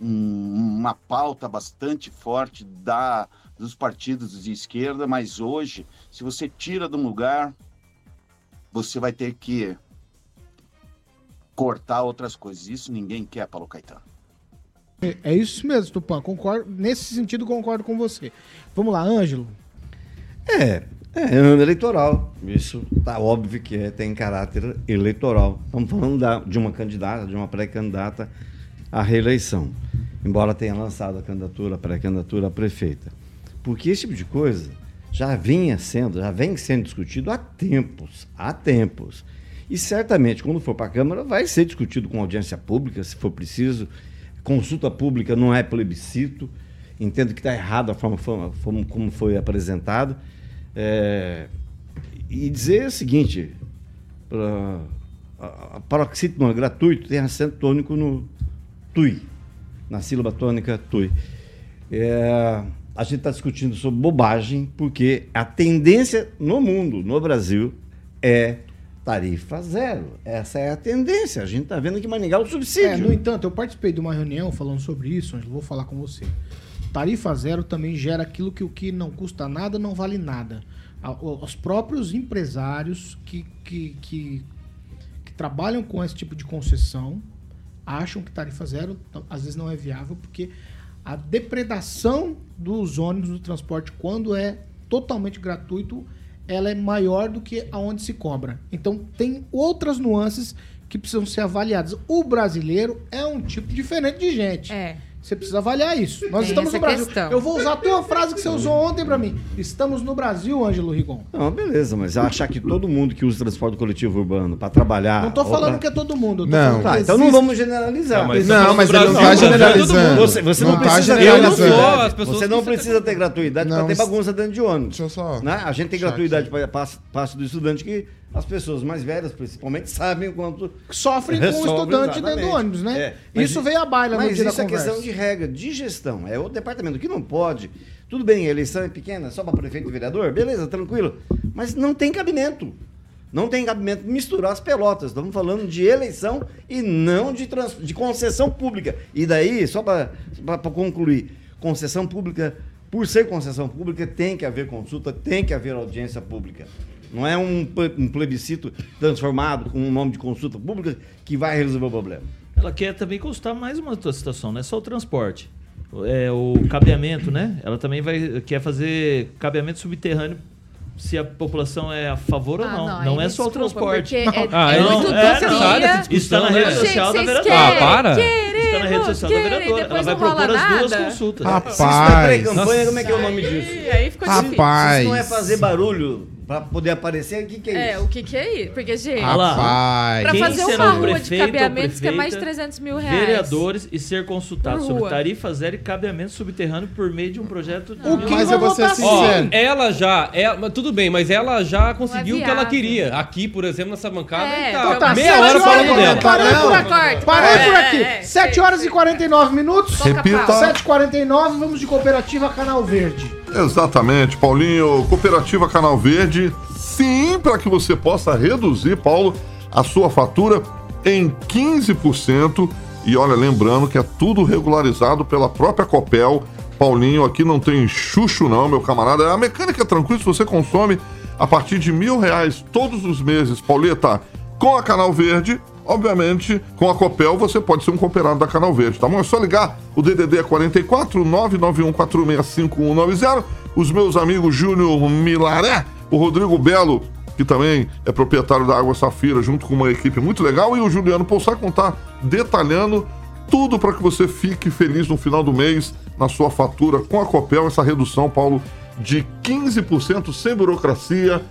S7: um- uma pauta bastante forte da, dos partidos de esquerda, mas hoje, se você tira de um lugar, você vai ter que cortar outras coisas. Isso ninguém quer, Paulo Caetano.
S1: É- É isso mesmo, Tupã. Concordo. Nesse sentido, concordo com você. Vamos lá, Ângelo.
S6: É, É, é ano eleitoral. Isso tá óbvio que é, tem caráter eleitoral. Estamos falando da- de uma candidata, de uma pré-candidata à reeleição. Embora tenha lançado a candidatura, pré-candidatura a prefeita. Porque esse tipo de coisa já vinha sendo, já vem sendo discutido há tempos, há tempos. E certamente, quando for para a Câmara, vai ser discutido com audiência pública, se for preciso. Consulta pública não é plebiscito. Entendo que está errado a forma, forma- como foi apresentado. É, e dizer o seguinte: pra, a, a paroxítono gratuito tem acento tônico no TUI, na sílaba tônica TUI. É, a gente está discutindo sobre bobagem, porque a tendência no mundo, no Brasil, é tarifa zero. Essa é a tendência. A gente está vendo que Maringá é o subsídio.
S1: É, no entanto, eu participei de uma reunião falando sobre isso, Ângelo, vou falar com você. Tarifa zero também gera aquilo que o que não custa nada não vale nada. Os próprios empresários que, que, que, que trabalham com esse tipo de concessão acham que tarifa zero t- às vezes não é viável porque a depredação dos ônibus do transporte quando é totalmente gratuito ela é maior do que aonde se cobra. Então tem outras nuances que precisam ser avaliadas. O brasileiro é um tipo diferente de gente.
S5: É.
S1: Você precisa avaliar isso. Nós
S5: Tem
S1: estamos no Brasil.
S5: questão.
S1: Eu vou usar a tua frase que você usou ontem pra mim. Estamos no Brasil, Ângelo Rigon.
S6: Não, beleza, mas achar que todo mundo que usa transporte coletivo urbano para trabalhar.
S1: Não tô falando
S6: pra-
S1: que é todo mundo. eu tô
S6: Não, tá, então não vamos generalizar.
S1: Não, mas
S11: Não, mas ele não tá generalizando.
S6: Você, você não,
S11: Não tá
S6: precisa ter
S11: generalizando.
S6: gratuidade.
S11: As pessoas
S6: Você não precisa ter gratuidade para ter bagunça dentro de ônibus.
S11: Deixa eu só.
S6: Né? A gente tem gratuidade para passe do estudante que as pessoas mais velhas, principalmente, *laughs* sabem o quanto.
S1: Sofrem com o estudante dentro do
S6: exatamente.
S1: ônibus, né?
S6: É, mas
S1: Isso veio à baila no
S6: Mas
S1: dia da
S6: isso é questão de regra, de gestão. É o departamento que não pode. Tudo bem, a eleição é pequena, só para prefeito e vereador, beleza, tranquilo. Mas não tem cabimento. Não tem cabimento misturar as pelotas. Estamos falando de eleição e não de, trans- de concessão pública. E daí, só para concluir, concessão pública, por ser concessão pública, tem que haver consulta, tem que haver audiência pública. Não é um, um plebiscito transformado com o nome de consulta pública que vai resolver o problema.
S3: Ela quer também consultar mais uma outra situação, não é só o transporte. É o cabeamento, né? Ela também vai quer fazer cabeamento subterrâneo se a população é a favor ou
S5: Ah,
S3: não.
S5: não,
S3: Não,
S5: aí
S3: é só o transporte.
S5: é-
S3: Ah,
S5: é
S3: não,
S5: muito
S3: é, não.
S4: Sai dessa discussão,
S3: Está na
S4: né?
S3: rede social da
S5: Gente,
S3: vereadora.
S4: Ah, para.
S3: Está na rede social da vereadora. Ela
S5: depois
S3: vai
S5: não
S3: propor as duas consultas.
S11: Rapaz.
S6: Se isso não é pré-campanha,
S11: Nossa.
S6: como é que é o nome disso?
S5: E aí ficou difícil.
S11: Rapaz.
S6: Se isso não é fazer barulho para poder aparecer, o que, que é,
S5: É,
S6: isso?
S5: o que que é isso? Porque, gente.
S11: Rapaz.
S5: pra
S3: Quem
S5: fazer
S3: será
S5: uma rua de
S3: prefeito ou
S5: cabeamentos que é mais de
S3: prefeita,
S5: 300 mil reais.
S3: Vereadores e ser consultado sobre tarifa zero e cabeamento subterrâneo por meio de um projeto de
S1: O que
S11: Mas eu vou ser
S1: votar
S4: Ó,
S11: sincero.
S4: ela já, ela, mas tudo bem, mas ela já conseguiu o que ela queria. Aqui, por exemplo, nessa bancada,
S5: É,
S4: tá,
S5: então tá,
S4: meia
S1: sete
S4: hora falando
S1: agora,
S4: dela.
S1: Parei por aqui. Parei por aqui.
S5: É, é,
S1: 7 horas e 49 minutos.
S2: Repita.
S1: 7h49, vamos de Cooperativa Canal Verde.
S2: Exatamente, Paulinho. Cooperativa Canal Verde, sim, para que você possa reduzir, Paulo, a sua fatura em 15%. E olha, lembrando que é tudo regularizado pela própria Copel. Paulinho, aqui não tem chucho não, meu camarada. A mecânica é tranquila, se você consome a partir de mil reais todos os meses, Pauleta, com a Canal Verde, obviamente, com a Copel você pode ser um cooperado da Canal Verde, tá bom? É só ligar, o DDD é 44 991465190. Os meus amigos Júnior Milaré, o Rodrigo Belo, que também é proprietário da Água Safira, junto com uma equipe muito legal, e o Juliano Poussac vão estar detalhando tudo para que você fique feliz no final do mês na sua fatura com a Copel, essa redução, Paulo, de 15% sem burocracia,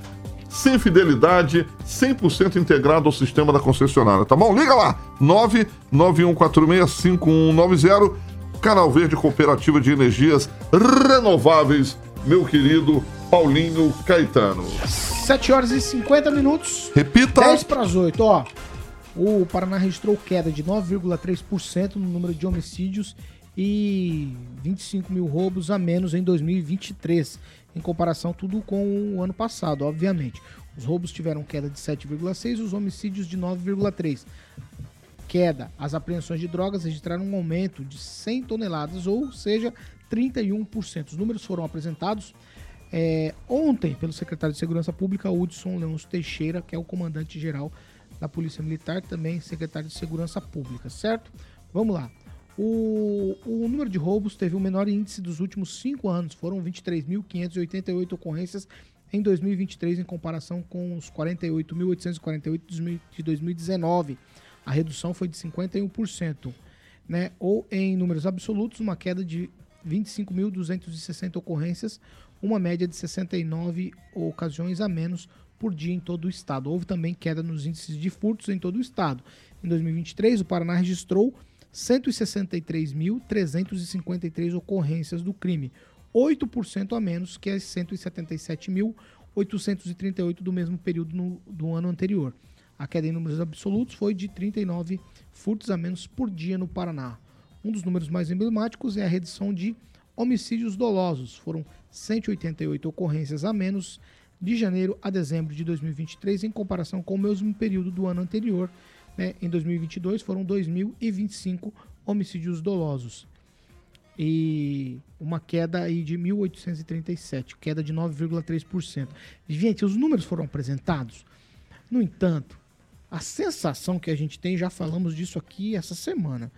S2: sem fidelidade, 100% integrado ao sistema da concessionária, tá bom? Liga lá, 991465190, Canal Verde Cooperativa de Energias Renováveis, meu querido Paulinho Caetano.
S1: 7 horas e 50 minutos.
S2: Repita.
S1: 10 para as 8, ó. O Paraná registrou queda de 9,3% no número de homicídios e 25 mil roubos a menos em 2023, em comparação tudo com o ano passado, obviamente. Os roubos tiveram queda de 7,6%, os homicídios de 9,3%. Queda. As apreensões de drogas registraram um aumento de 100 toneladas, ou seja, 31%. Os números foram apresentados é, ontem pelo secretário de Segurança Pública, Hudson Leôncio Teixeira, que é o comandante-geral da Polícia Militar, também secretário de Segurança Pública, certo? Vamos lá. O, o número de roubos teve o menor índice dos últimos cinco anos, foram 23.588 ocorrências em 2023 em comparação com os 48.848 de 2019. A redução foi de 51%, né? Ou em números absolutos, uma queda de 25.260 ocorrências, uma média de 69 ocasiões a menos por dia em todo o estado. Houve também queda nos índices de furtos em todo o estado. Em 2023, o Paraná registrou 163.353 ocorrências do crime, 8% a menos que as 177.838 do mesmo período no, do ano anterior. A queda em números absolutos foi de 39 furtos a menos por dia no Paraná. Um dos números mais emblemáticos é a redução de homicídios dolosos. Foram 188 ocorrências a menos de janeiro a dezembro de 2023 em comparação com o mesmo período do ano anterior. Né? Em 2022 foram 2.025 homicídios dolosos e uma queda aí de 1.837, queda de 9,3%. Gente, os números foram apresentados. No entanto, a sensação que a gente tem, já falamos disso aqui essa semana.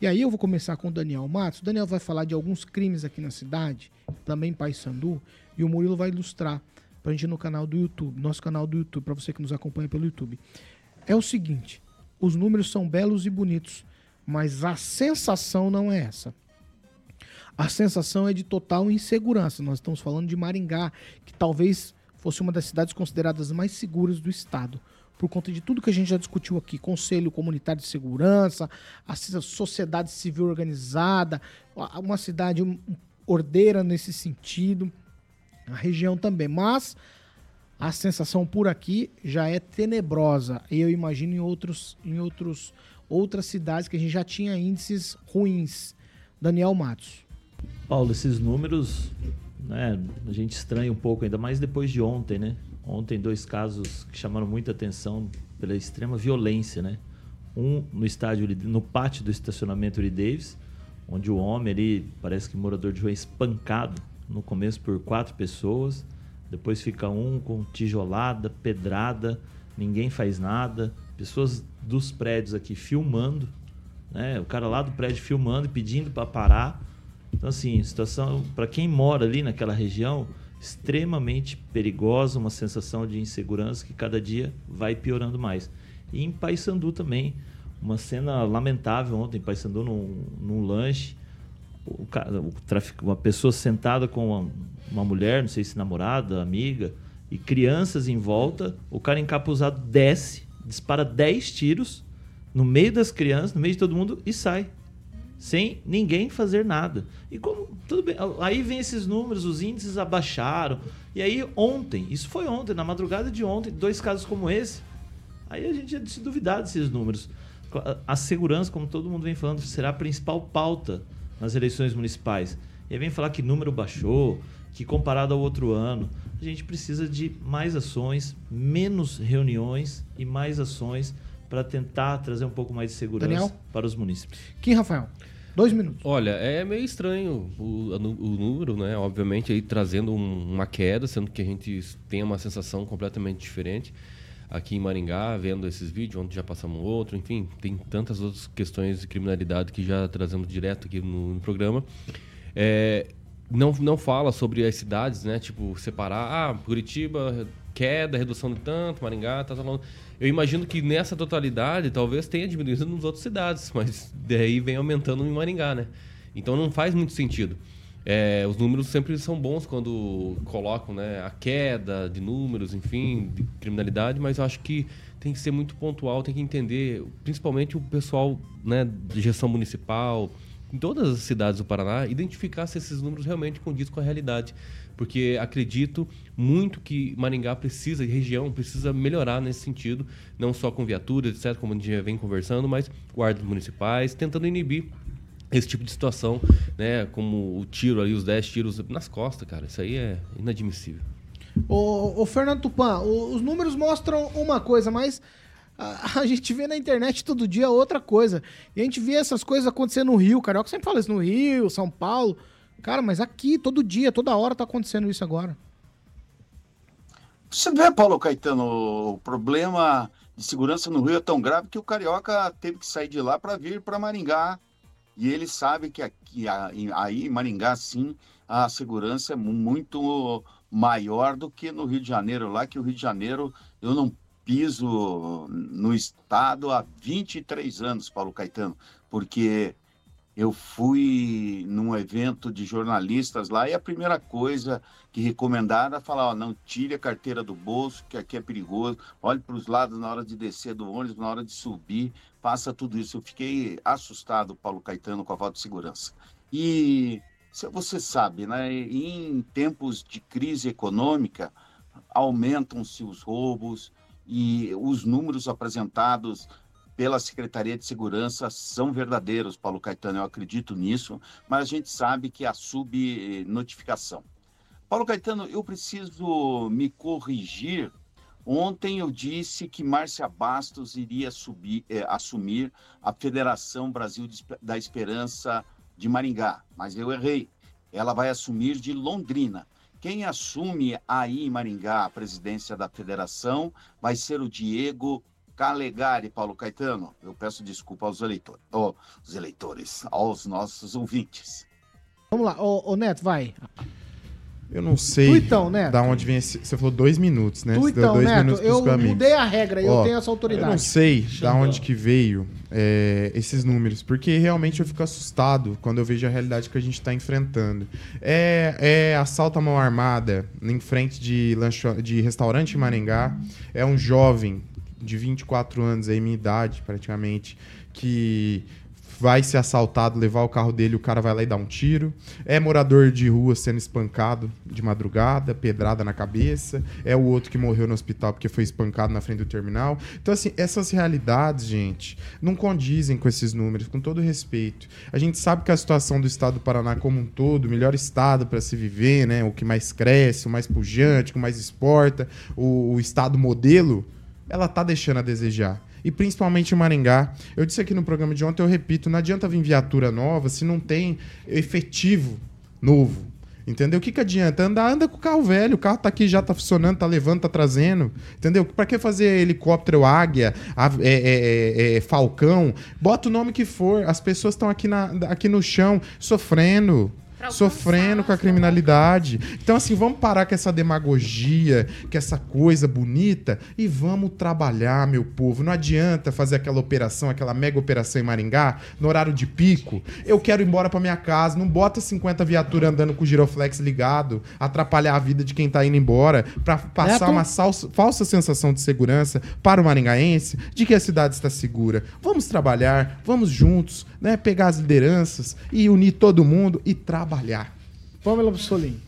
S1: E aí eu vou começar com o Daniel Matos. O Daniel vai falar de alguns crimes aqui na cidade, também em Paysandu, e o Murilo vai ilustrar pra gente no canal do YouTube, nosso canal do YouTube, para você que nos acompanha pelo YouTube. É o seguinte, os números são belos e bonitos, mas a sensação não é essa. A sensação é de total insegurança. Nós estamos falando de Maringá, que talvez fosse uma das cidades consideradas mais seguras do estado. Por conta de tudo que a gente já discutiu aqui, Conselho Comunitário de Segurança, a sociedade civil organizada, uma cidade ordeira nesse sentido, a região também. Mas a sensação por aqui já é tenebrosa. E eu imagino em outros, em outros, outras cidades que a gente já tinha índices ruins. Daniel Matos.
S3: Paulo, esses números, né, a gente estranha um pouco, ainda mais depois de ontem, né? Ontem, dois casos que chamaram muita atenção pela extrema violência, né? Um no estádio, no pátio do estacionamento Uri Davis, onde o homem ali, parece que morador de rua, é espancado no começo por quatro pessoas, depois fica um com tijolada, pedrada, ninguém faz nada, pessoas dos prédios aqui filmando, né? O cara lá do prédio filmando e pedindo para parar então, assim, situação para quem mora ali naquela região, extremamente perigosa, uma sensação de insegurança que cada dia vai piorando mais. E em Paysandu também, uma cena lamentável ontem em Paysandu num, num lanche, o, o tráfico, uma pessoa sentada com uma, uma mulher, não sei se namorada, amiga, e crianças em volta, o cara encapuzado desce, dispara 10 tiros no meio das crianças, no meio de todo mundo e sai sem ninguém fazer nada. E como tudo bem, aí vem esses números, os índices abaixaram. E aí ontem, isso foi ontem, na madrugada de ontem, dois casos como esse, aí a gente ia se duvidar desses números. A segurança, como todo mundo vem falando, será a principal pauta nas eleições municipais. E aí vem falar que número baixou, que comparado ao outro ano, a gente precisa de mais ações, menos reuniões e mais ações para tentar trazer um pouco mais de segurança Daniel? para os municípios.
S1: Quem, Rafael? Dois minutos.
S4: Olha, é meio estranho o, o número, né? Obviamente aí trazendo um, uma queda, sendo que a gente tem uma sensação completamente diferente aqui em Maringá, vendo esses vídeos, onde já passamos outro, enfim, tem tantas outras questões de criminalidade que já trazemos direto aqui no, no programa. É, não, não fala sobre as cidades, né? Tipo, separar, ah, Curitiba, queda, redução de tanto, Maringá, tá falando. Eu imagino que nessa totalidade talvez tenha diminuído nas outras cidades, mas daí vem aumentando em Maringá, né? Então não faz muito sentido. É, os números sempre são bons quando colocam né, a queda de números, enfim, de criminalidade, mas eu acho que tem que ser muito pontual, tem que entender, principalmente o pessoal né, de gestão municipal, em todas as cidades do Paraná, identificar se esses números realmente condizem com a realidade porque acredito muito que Maringá precisa, e região precisa melhorar nesse sentido, não só com viaturas, etc., como a gente já vem conversando, mas guardas municipais, tentando inibir esse tipo de situação, né? Como o tiro ali, os 10 tiros nas costas, cara. Isso aí é inadmissível.
S1: O, o Fernando Tupan, os números mostram uma coisa, mas a, a, gente vê na internet todo dia outra coisa. E a gente vê essas coisas acontecendo no Rio, Carioca sempre fala isso no Rio, São Paulo. Cara, mas aqui, todo dia, toda hora tá acontecendo isso agora.
S7: Você vê, Paulo Caetano, o problema de segurança no Rio é tão grave que o Carioca teve que sair de lá para vir para Maringá. E ele sabe que aqui, aí em Maringá, sim, a segurança é muito maior do que no Rio de Janeiro, lá que o Rio de Janeiro eu não piso no estado há 23 anos, Paulo Caetano, porque eu fui num evento de jornalistas lá e a primeira coisa que recomendaram é falar, ó, não tire a carteira do bolso, que aqui é perigoso, olhe para os lados na hora de descer do ônibus, na hora de subir, faça tudo isso. Eu fiquei assustado, Paulo Caetano, com a falta de segurança. E você sabe, né, em tempos de crise econômica, aumentam-se os roubos e os números apresentados pela Secretaria de Segurança são verdadeiros, Paulo Caetano, eu acredito nisso, mas a gente sabe que há subnotificação. Paulo Caetano, eu preciso me corrigir. Ontem eu disse que Márcia Bastos iria subir, eh, assumir a Federação Brasil da Esperança de Maringá, mas eu errei. Ela vai assumir de Londrina. Quem assume aí em Maringá a presidência da federação vai ser o Diego Calegari, Paulo Caetano. Eu peço desculpa aos eleitores, aos eleitores, aos nossos ouvintes.
S1: Vamos lá, ô, ô Neto, vai.
S11: Eu não sei
S1: Tuitão, Neto.
S11: da onde vem esse. Você falou dois minutos, né? Você deu
S1: Tuitão,
S11: dois
S1: Neto,
S11: minutos
S1: eu
S11: amigos.
S1: mudei a regra e eu
S11: Ó,
S1: tenho essa autoridade.
S11: Eu não sei da
S1: Xandão.
S11: onde que veio é, esses números, porque realmente eu fico assustado quando eu vejo a realidade que a gente está enfrentando. É, é assalto à mão armada em frente de, lancho, de restaurante em Maringá. É um jovem de 24 anos, aí, minha idade praticamente, que vai ser assaltado, levar o carro dele, o cara vai lá e dá um tiro. É morador de rua sendo espancado de madrugada, pedrada na cabeça. É o outro que morreu no hospital porque foi espancado na frente do terminal. Então, assim, essas realidades, gente, não condizem com esses números, com todo respeito. A gente sabe que a situação do estado do Paraná como um todo, o melhor estado para se viver, né? O que mais cresce, o mais pujante, o que mais exporta, o, o estado modelo, ela tá deixando a desejar e principalmente em Maringá. Eu disse aqui no programa de ontem, eu repito, não adianta vir viatura nova se não tem efetivo novo. Entendeu? O que, que adianta? Anda, anda com o carro velho, o carro tá aqui, já tá funcionando, tá levando, tá trazendo. Entendeu? Pra que fazer helicóptero águia, ave- é, é, é, é, falcão? Bota o nome que for. As pessoas estão aqui, na, aqui no chão sofrendo. Sofrendo com a criminalidade. Então, assim, vamos parar com essa demagogia, com essa coisa bonita e vamos trabalhar, meu povo. Não adianta fazer aquela operação, aquela mega operação em Maringá, no horário de pico. Eu quero ir embora pra minha casa. Não bota 50 viaturas andando com o giroflex ligado, atrapalhar a vida de quem tá indo embora, pra passar
S1: Neto?
S11: uma salsa- falsa sensação de segurança para o maringaense de que a cidade está segura. Vamos trabalhar, vamos juntos, né? Pegar as lideranças e unir todo mundo e trabalhar.
S1: Pamela Bussolini.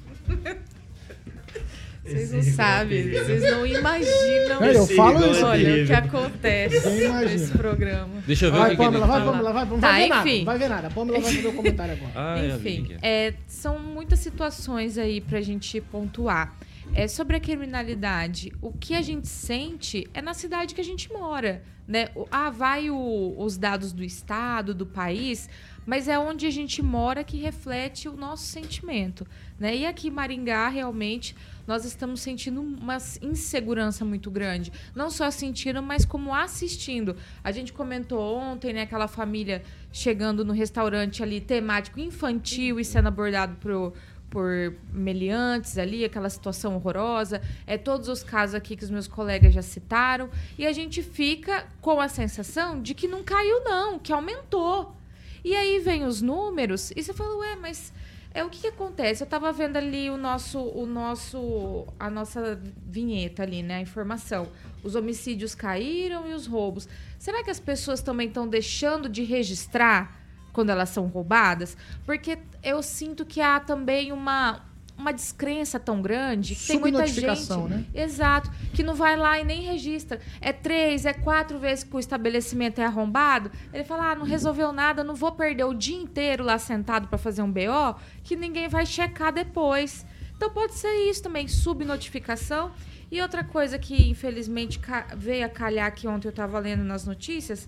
S5: Vocês não sabem, vocês não imaginam
S1: É, eu falo isso.
S5: olha, o que acontece nesse programa.
S4: Deixa eu ver
S1: Vai,
S4: o que,
S1: Pamela, vai,
S4: fala.
S1: Pamela, vai, não
S5: Tá,
S1: vai ver nada,
S5: enfim.
S1: não vai ver nada. A Pamela vai fazer o comentário agora.
S4: Ah,
S5: Enfim,
S4: é.
S5: são muitas situações aí pra gente pontuar. É, sobre a criminalidade, o que a gente sente é na cidade que a gente mora. Né? Ah, vai o- os dados do estado, do país, mas é onde a gente mora que reflete o nosso sentimento. Né? E aqui em Maringá, realmente, nós estamos sentindo uma insegurança muito grande. Não só sentindo, mas como assistindo. A gente comentou ontem, né, aquela família chegando no restaurante ali temático infantil e sendo abordado por, por meliantes ali, aquela situação horrorosa. É todos os casos aqui que os meus colegas já citaram. E a gente fica com a sensação de que não caiu, não, que aumentou. E aí vem os números e você fala, ué, mas é o que, que acontece? Eu tava vendo ali o nosso, o nosso, a nossa vinheta ali, né, a informação. Os homicídios caíram e os roubos. Será que as pessoas também estão deixando de registrar quando elas são roubadas? Porque eu sinto que há também uma uma descrença tão grande que tem muita gente
S1: né?
S5: Exato. Que não vai lá e nem registra. É três, é quatro vezes que o estabelecimento é arrombado. Ele fala: ah, não resolveu nada, não vou perder o dia inteiro lá sentado para fazer um BO, que ninguém vai checar depois. Então pode ser isso também, subnotificação. E outra coisa que infelizmente veio a calhar que ontem eu estava lendo nas notícias,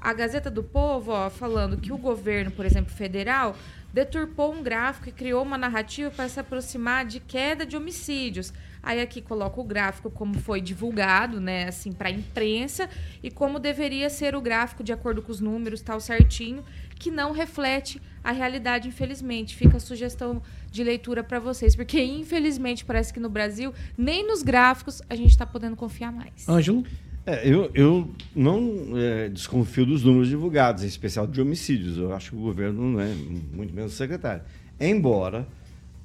S5: a Gazeta do Povo, ó, falando que o governo, por exemplo, federal, deturpou um gráfico e criou uma narrativa para se aproximar de queda de homicídios. Aí aqui coloca o gráfico como foi divulgado, né, assim, para a imprensa e como deveria ser o gráfico de acordo com os números, tal certinho, que não reflete a realidade, infelizmente. Fica a sugestão de leitura para vocês, porque infelizmente parece que no Brasil nem nos gráficos a gente está podendo confiar mais.
S1: Ângelo?
S6: É, eu, eu não é, desconfio dos números divulgados, em especial de homicídios. Eu acho que o governo é, muito menos o secretário. Embora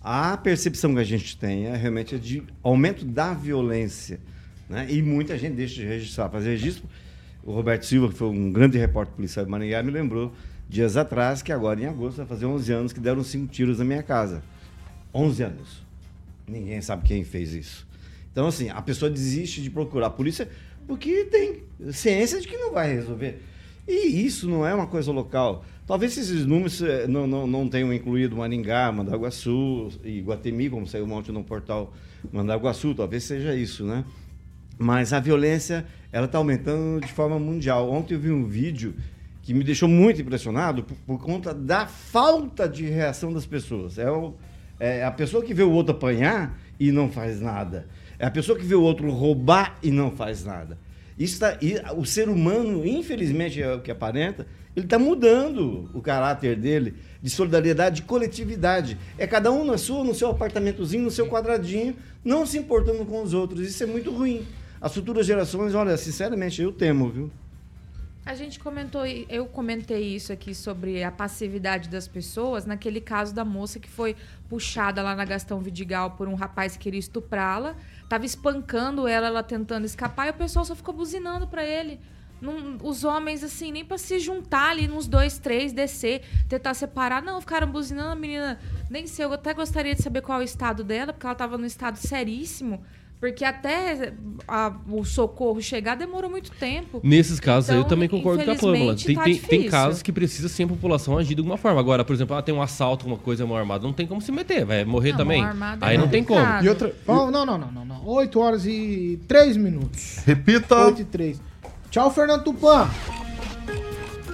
S6: a percepção que a gente tem é realmente é de aumento da violência. Né? E muita gente deixa de registrar. Fazer registro, o Roberto Silva, que foi um grande repórter policial de Maringá, me lembrou dias atrás que agora em agosto vai fazer 11 anos que deram cinco tiros na minha casa. 11 anos. Ninguém sabe quem fez isso. Então, assim, a pessoa desiste de procurar a polícia porque tem ciência de que não vai resolver. E isso não é uma coisa local. Talvez esses números eh, não, não, não tenham incluído Maringá, Mandaguaçu e Guatemi, como saiu ontem no portal Mandaguaçu, talvez seja isso, né? Mas a violência, ela está aumentando de forma mundial. Ontem eu vi um vídeo que me deixou muito impressionado por, por conta da falta de reação das pessoas. É, o, é a pessoa que vê o outro apanhar e não faz nada. É a pessoa que vê o outro roubar e não faz nada. Isso tá, e o ser humano, infelizmente, é o que aparenta, ele está mudando o caráter dele de solidariedade, de coletividade. É cada um na sua, no seu apartamentozinho, no seu quadradinho, não se importando com os outros. Isso é muito ruim. As futuras gerações, olha, sinceramente, eu temo, viu?
S5: A gente comentou, eu comentei isso aqui sobre a passividade das pessoas, naquele caso da moça que foi puxada lá na Gastão Vidigal por um rapaz que queria estuprá-la, tava espancando ela, ela tentando escapar, e o pessoal só ficou buzinando para ele. Os homens, assim, nem para se juntar ali nos dois, três, descer, tentar separar. Não, ficaram buzinando a menina. Nem sei, eu até gostaria de saber qual é o estado dela, porque ela tava num estado seríssimo. Porque até a, o socorro chegar demorou muito tempo.
S4: Nesses casos
S5: então,
S4: aí eu também concordo com a Pâmela. Tem,
S5: tá
S4: tem, tem casos que precisa sim a população agir de alguma forma. Agora, por exemplo, ah, tem um assalto, uma coisa, mão armada. Não tem como se meter, vai morrer
S5: Não,
S4: também.
S5: mão armada
S4: Aí
S5: é
S4: não tem como.
S1: E outra. Oh, não, não, não, não, não. 8 horas e 3 minutos.
S2: Repita.
S1: 8 e 3. Tchau, Fernando Tupan.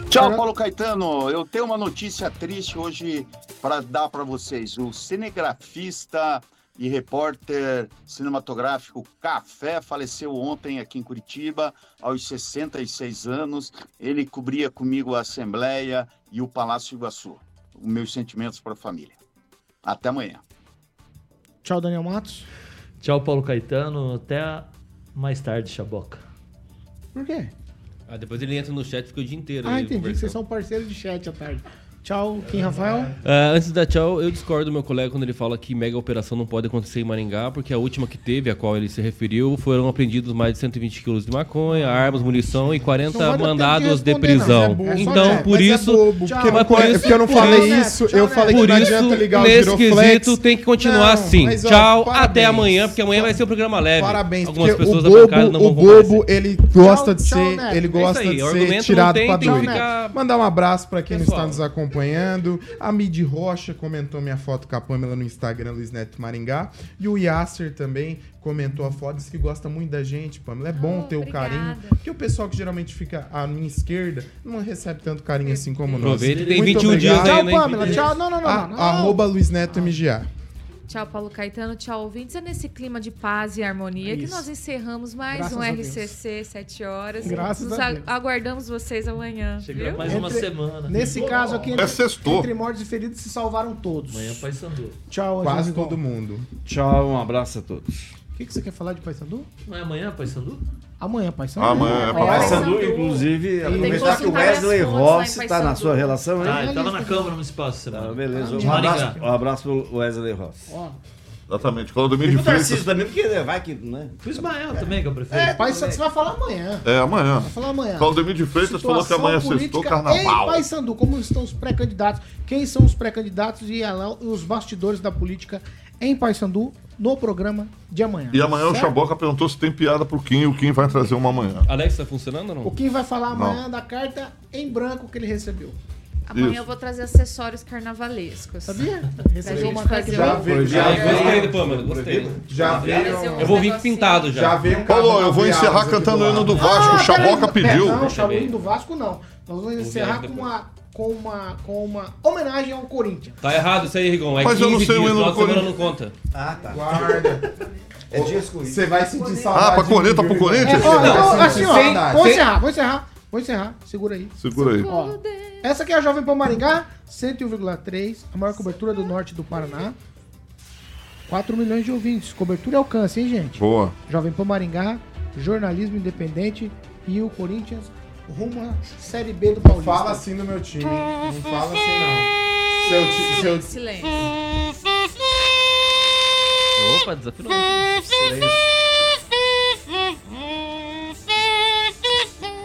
S7: Tchau, Paulo Caetano. Eu tenho uma notícia triste hoje para dar para vocês. O cinegrafista e repórter cinematográfico Café faleceu ontem aqui em Curitiba, aos 66 anos. Ele cobria comigo a Assembleia e o Palácio Iguaçu. Os meus sentimentos para a família. Até amanhã.
S1: Tchau, Daniel Matos.
S3: Tchau, Paulo Caetano. Até mais tarde, Chaboca.
S1: Por quê?
S4: Ah, depois ele entra no chat e fica o dia inteiro.
S1: Ah, entendi vocês são parceiros de chat à tarde. Tchau, Kim Rafael.
S4: Ah, antes da tchau, eu discordo do meu colega quando ele fala que mega operação não pode acontecer em Maringá, porque a última que teve, a qual ele se referiu, foram apreendidos mais de 120 quilos de maconha, armas, munição e 40
S1: Não vai dar tempo de
S4: mandados de,
S1: não.
S4: prisão.
S1: Mas é bobo. É
S4: então,
S1: neto,
S4: por
S1: é
S4: isso.
S1: bobo.
S11: Tchau.
S4: mas por
S11: é
S4: isso,
S11: porque eu não falei
S4: isso-
S11: isso, eu falei que
S4: por
S11: não
S4: isso,
S11: adianta ligar o
S4: nesse
S11: Giroflex.
S4: quesito tem que continuar
S11: Não,
S4: assim.
S11: mas, ó,
S4: Tchau,
S11: parabéns.
S4: até amanhã, porque amanhã vai ser um programa leve.
S11: Parabéns,
S4: Algumas pessoas
S11: o
S4: da bancada não
S11: bobo,
S4: vão
S11: o bobo, ele gosta de
S1: tchau,
S11: ser,
S1: Neto.
S11: ele
S4: É
S11: gosta de
S4: o
S11: ser
S4: não
S11: tirado pra
S4: que
S11: doido.
S4: ficar-
S11: Mandar um abraço pra quem
S4: Pessoal.
S11: está nos acompanhando. A Midi Rocha comentou minha foto com a Pamela no Instagram, Luiz Neto Maringá. E o Yasser também comentou a foto, disse que gosta muito da gente, Pamela. É bom
S5: Oh,
S11: ter o
S5: obrigada.
S11: carinho. Porque o pessoal que geralmente fica à minha esquerda não recebe tanto carinho assim como nós.
S4: Aproveita, tem
S11: Muito
S4: 21 dias
S11: obrigado.
S4: ainda,
S1: Tchau? Pamela. Tchau. Não, não, não.
S11: A-
S1: não.
S11: Arroba Luiz Neto MGA.
S5: Tchau, Paulo Caetano. Tchau, ouvintes. É nesse clima de paz e harmonia que
S1: Isso.
S5: nós encerramos mais
S1: Graças
S5: um. RCC 7 horas.
S1: Graças
S5: Nos
S1: a Deus.
S5: aguardamos vocês amanhã.
S3: Chegando
S5: viu?
S3: mais uma
S1: Entre-
S3: semana.
S1: Nesse caso aqui,
S2: É sextou.
S1: entre mortos e feridos, se salvaram todos.
S3: Amanhã, Paysandu.
S1: Tchau, Ângelo
S11: Quase todo mundo.
S6: Tchau, um abraço a todos.
S1: O que, que você quer falar de Paysandu?
S3: Não é amanhã, Paysandu?
S1: Amanhã, Paysandu.
S2: Amanhã é Paysandu.
S6: Inclusive, aproveitar que o
S5: consultar
S6: Wesley Rossi está na sua relação, hein?
S3: Ah, ele tava na Câmara Municipal essa semana.
S6: Tá, beleza. Um abraço, um abraço pro Wesley Rossi.
S1: Ó,
S2: Exatamente. Claudemir
S6: E
S2: de
S6: Tarcísio
S2: Freitas.
S6: também, porque né, vai que, né?
S3: Fui Ismael também, que é o prefeito.
S1: é, Paysandu, você vai falar amanhã.
S2: É, amanhã.
S1: Vai falar amanhã.
S2: Claudemir de Freitas falou que amanhã é sextou carnaval.
S1: Em Paysandu, como estão os pré-candidatos? Quem são os pré-candidatos e ela- os bastidores da política em Paysandu no programa de amanhã?
S2: E amanhã o
S1: Certo?
S2: Chaboca perguntou se tem piada pro Kim e o Kim vai trazer uma amanhã.
S4: Alex, tá funcionando ou não?
S1: O Kim vai falar
S2: Não.
S1: amanhã da carta em branco que ele recebeu.
S5: Amanhã
S2: Isso.
S5: eu vou trazer acessos carnavalescos.
S1: Sabia? Recebeu uma carta
S11: Já veio,
S6: Já
S11: já
S4: Ah, gostei do Pâmela, gostei.
S11: já veio,
S4: Eu vou vir pintado já.
S11: já veio um
S2: Paulo, eu vou encerrar cantando o hino do
S11: lado.
S2: Vasco. o
S1: Ah,
S2: Chaboca pediu.
S1: Não, o hino do Vasco não. Nós vamos encerrar com uma com uma, com uma homenagem ao Corinthians.
S4: Tá errado isso aí, Rigon. É
S2: Mas eu não
S4: 15
S2: sei o
S4: dias,
S2: hino
S4: final
S2: do Corinthians.
S4: não conta.
S15: Ah, tá.
S11: Guarda.
S15: É disco.
S11: Você vai sentir saudade.
S2: Ah, pra corneta pro
S11: mim,
S2: Corinthians?
S1: É, ó,
S11: vai
S1: assim, ó, vou encerrar, vou encerrar, vou encerrar, segura aí.
S2: Segura aí.
S1: Ó, essa aqui é a Jovem Pan Maringá, 101,3, a maior cobertura do norte do Paraná. 4 milhões de ouvintes, cobertura e alcance, hein, gente?
S2: Boa.
S1: Jovem Pan Maringá, jornalismo independente e o Corinthians rumo à Série B do
S11: Não
S1: Paulista.
S11: fala assim do meu time. Não fala assim, não. Seu, ti- seu,
S5: Silêncio.
S4: Opa, desafinou.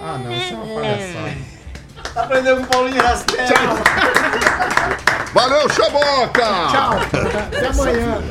S11: Ah, não, isso é uma palhaçada.
S15: Aprendeu com o Paulinho Rastelli.
S2: Valeu, Chaboca!
S1: Tchau, até amanhã.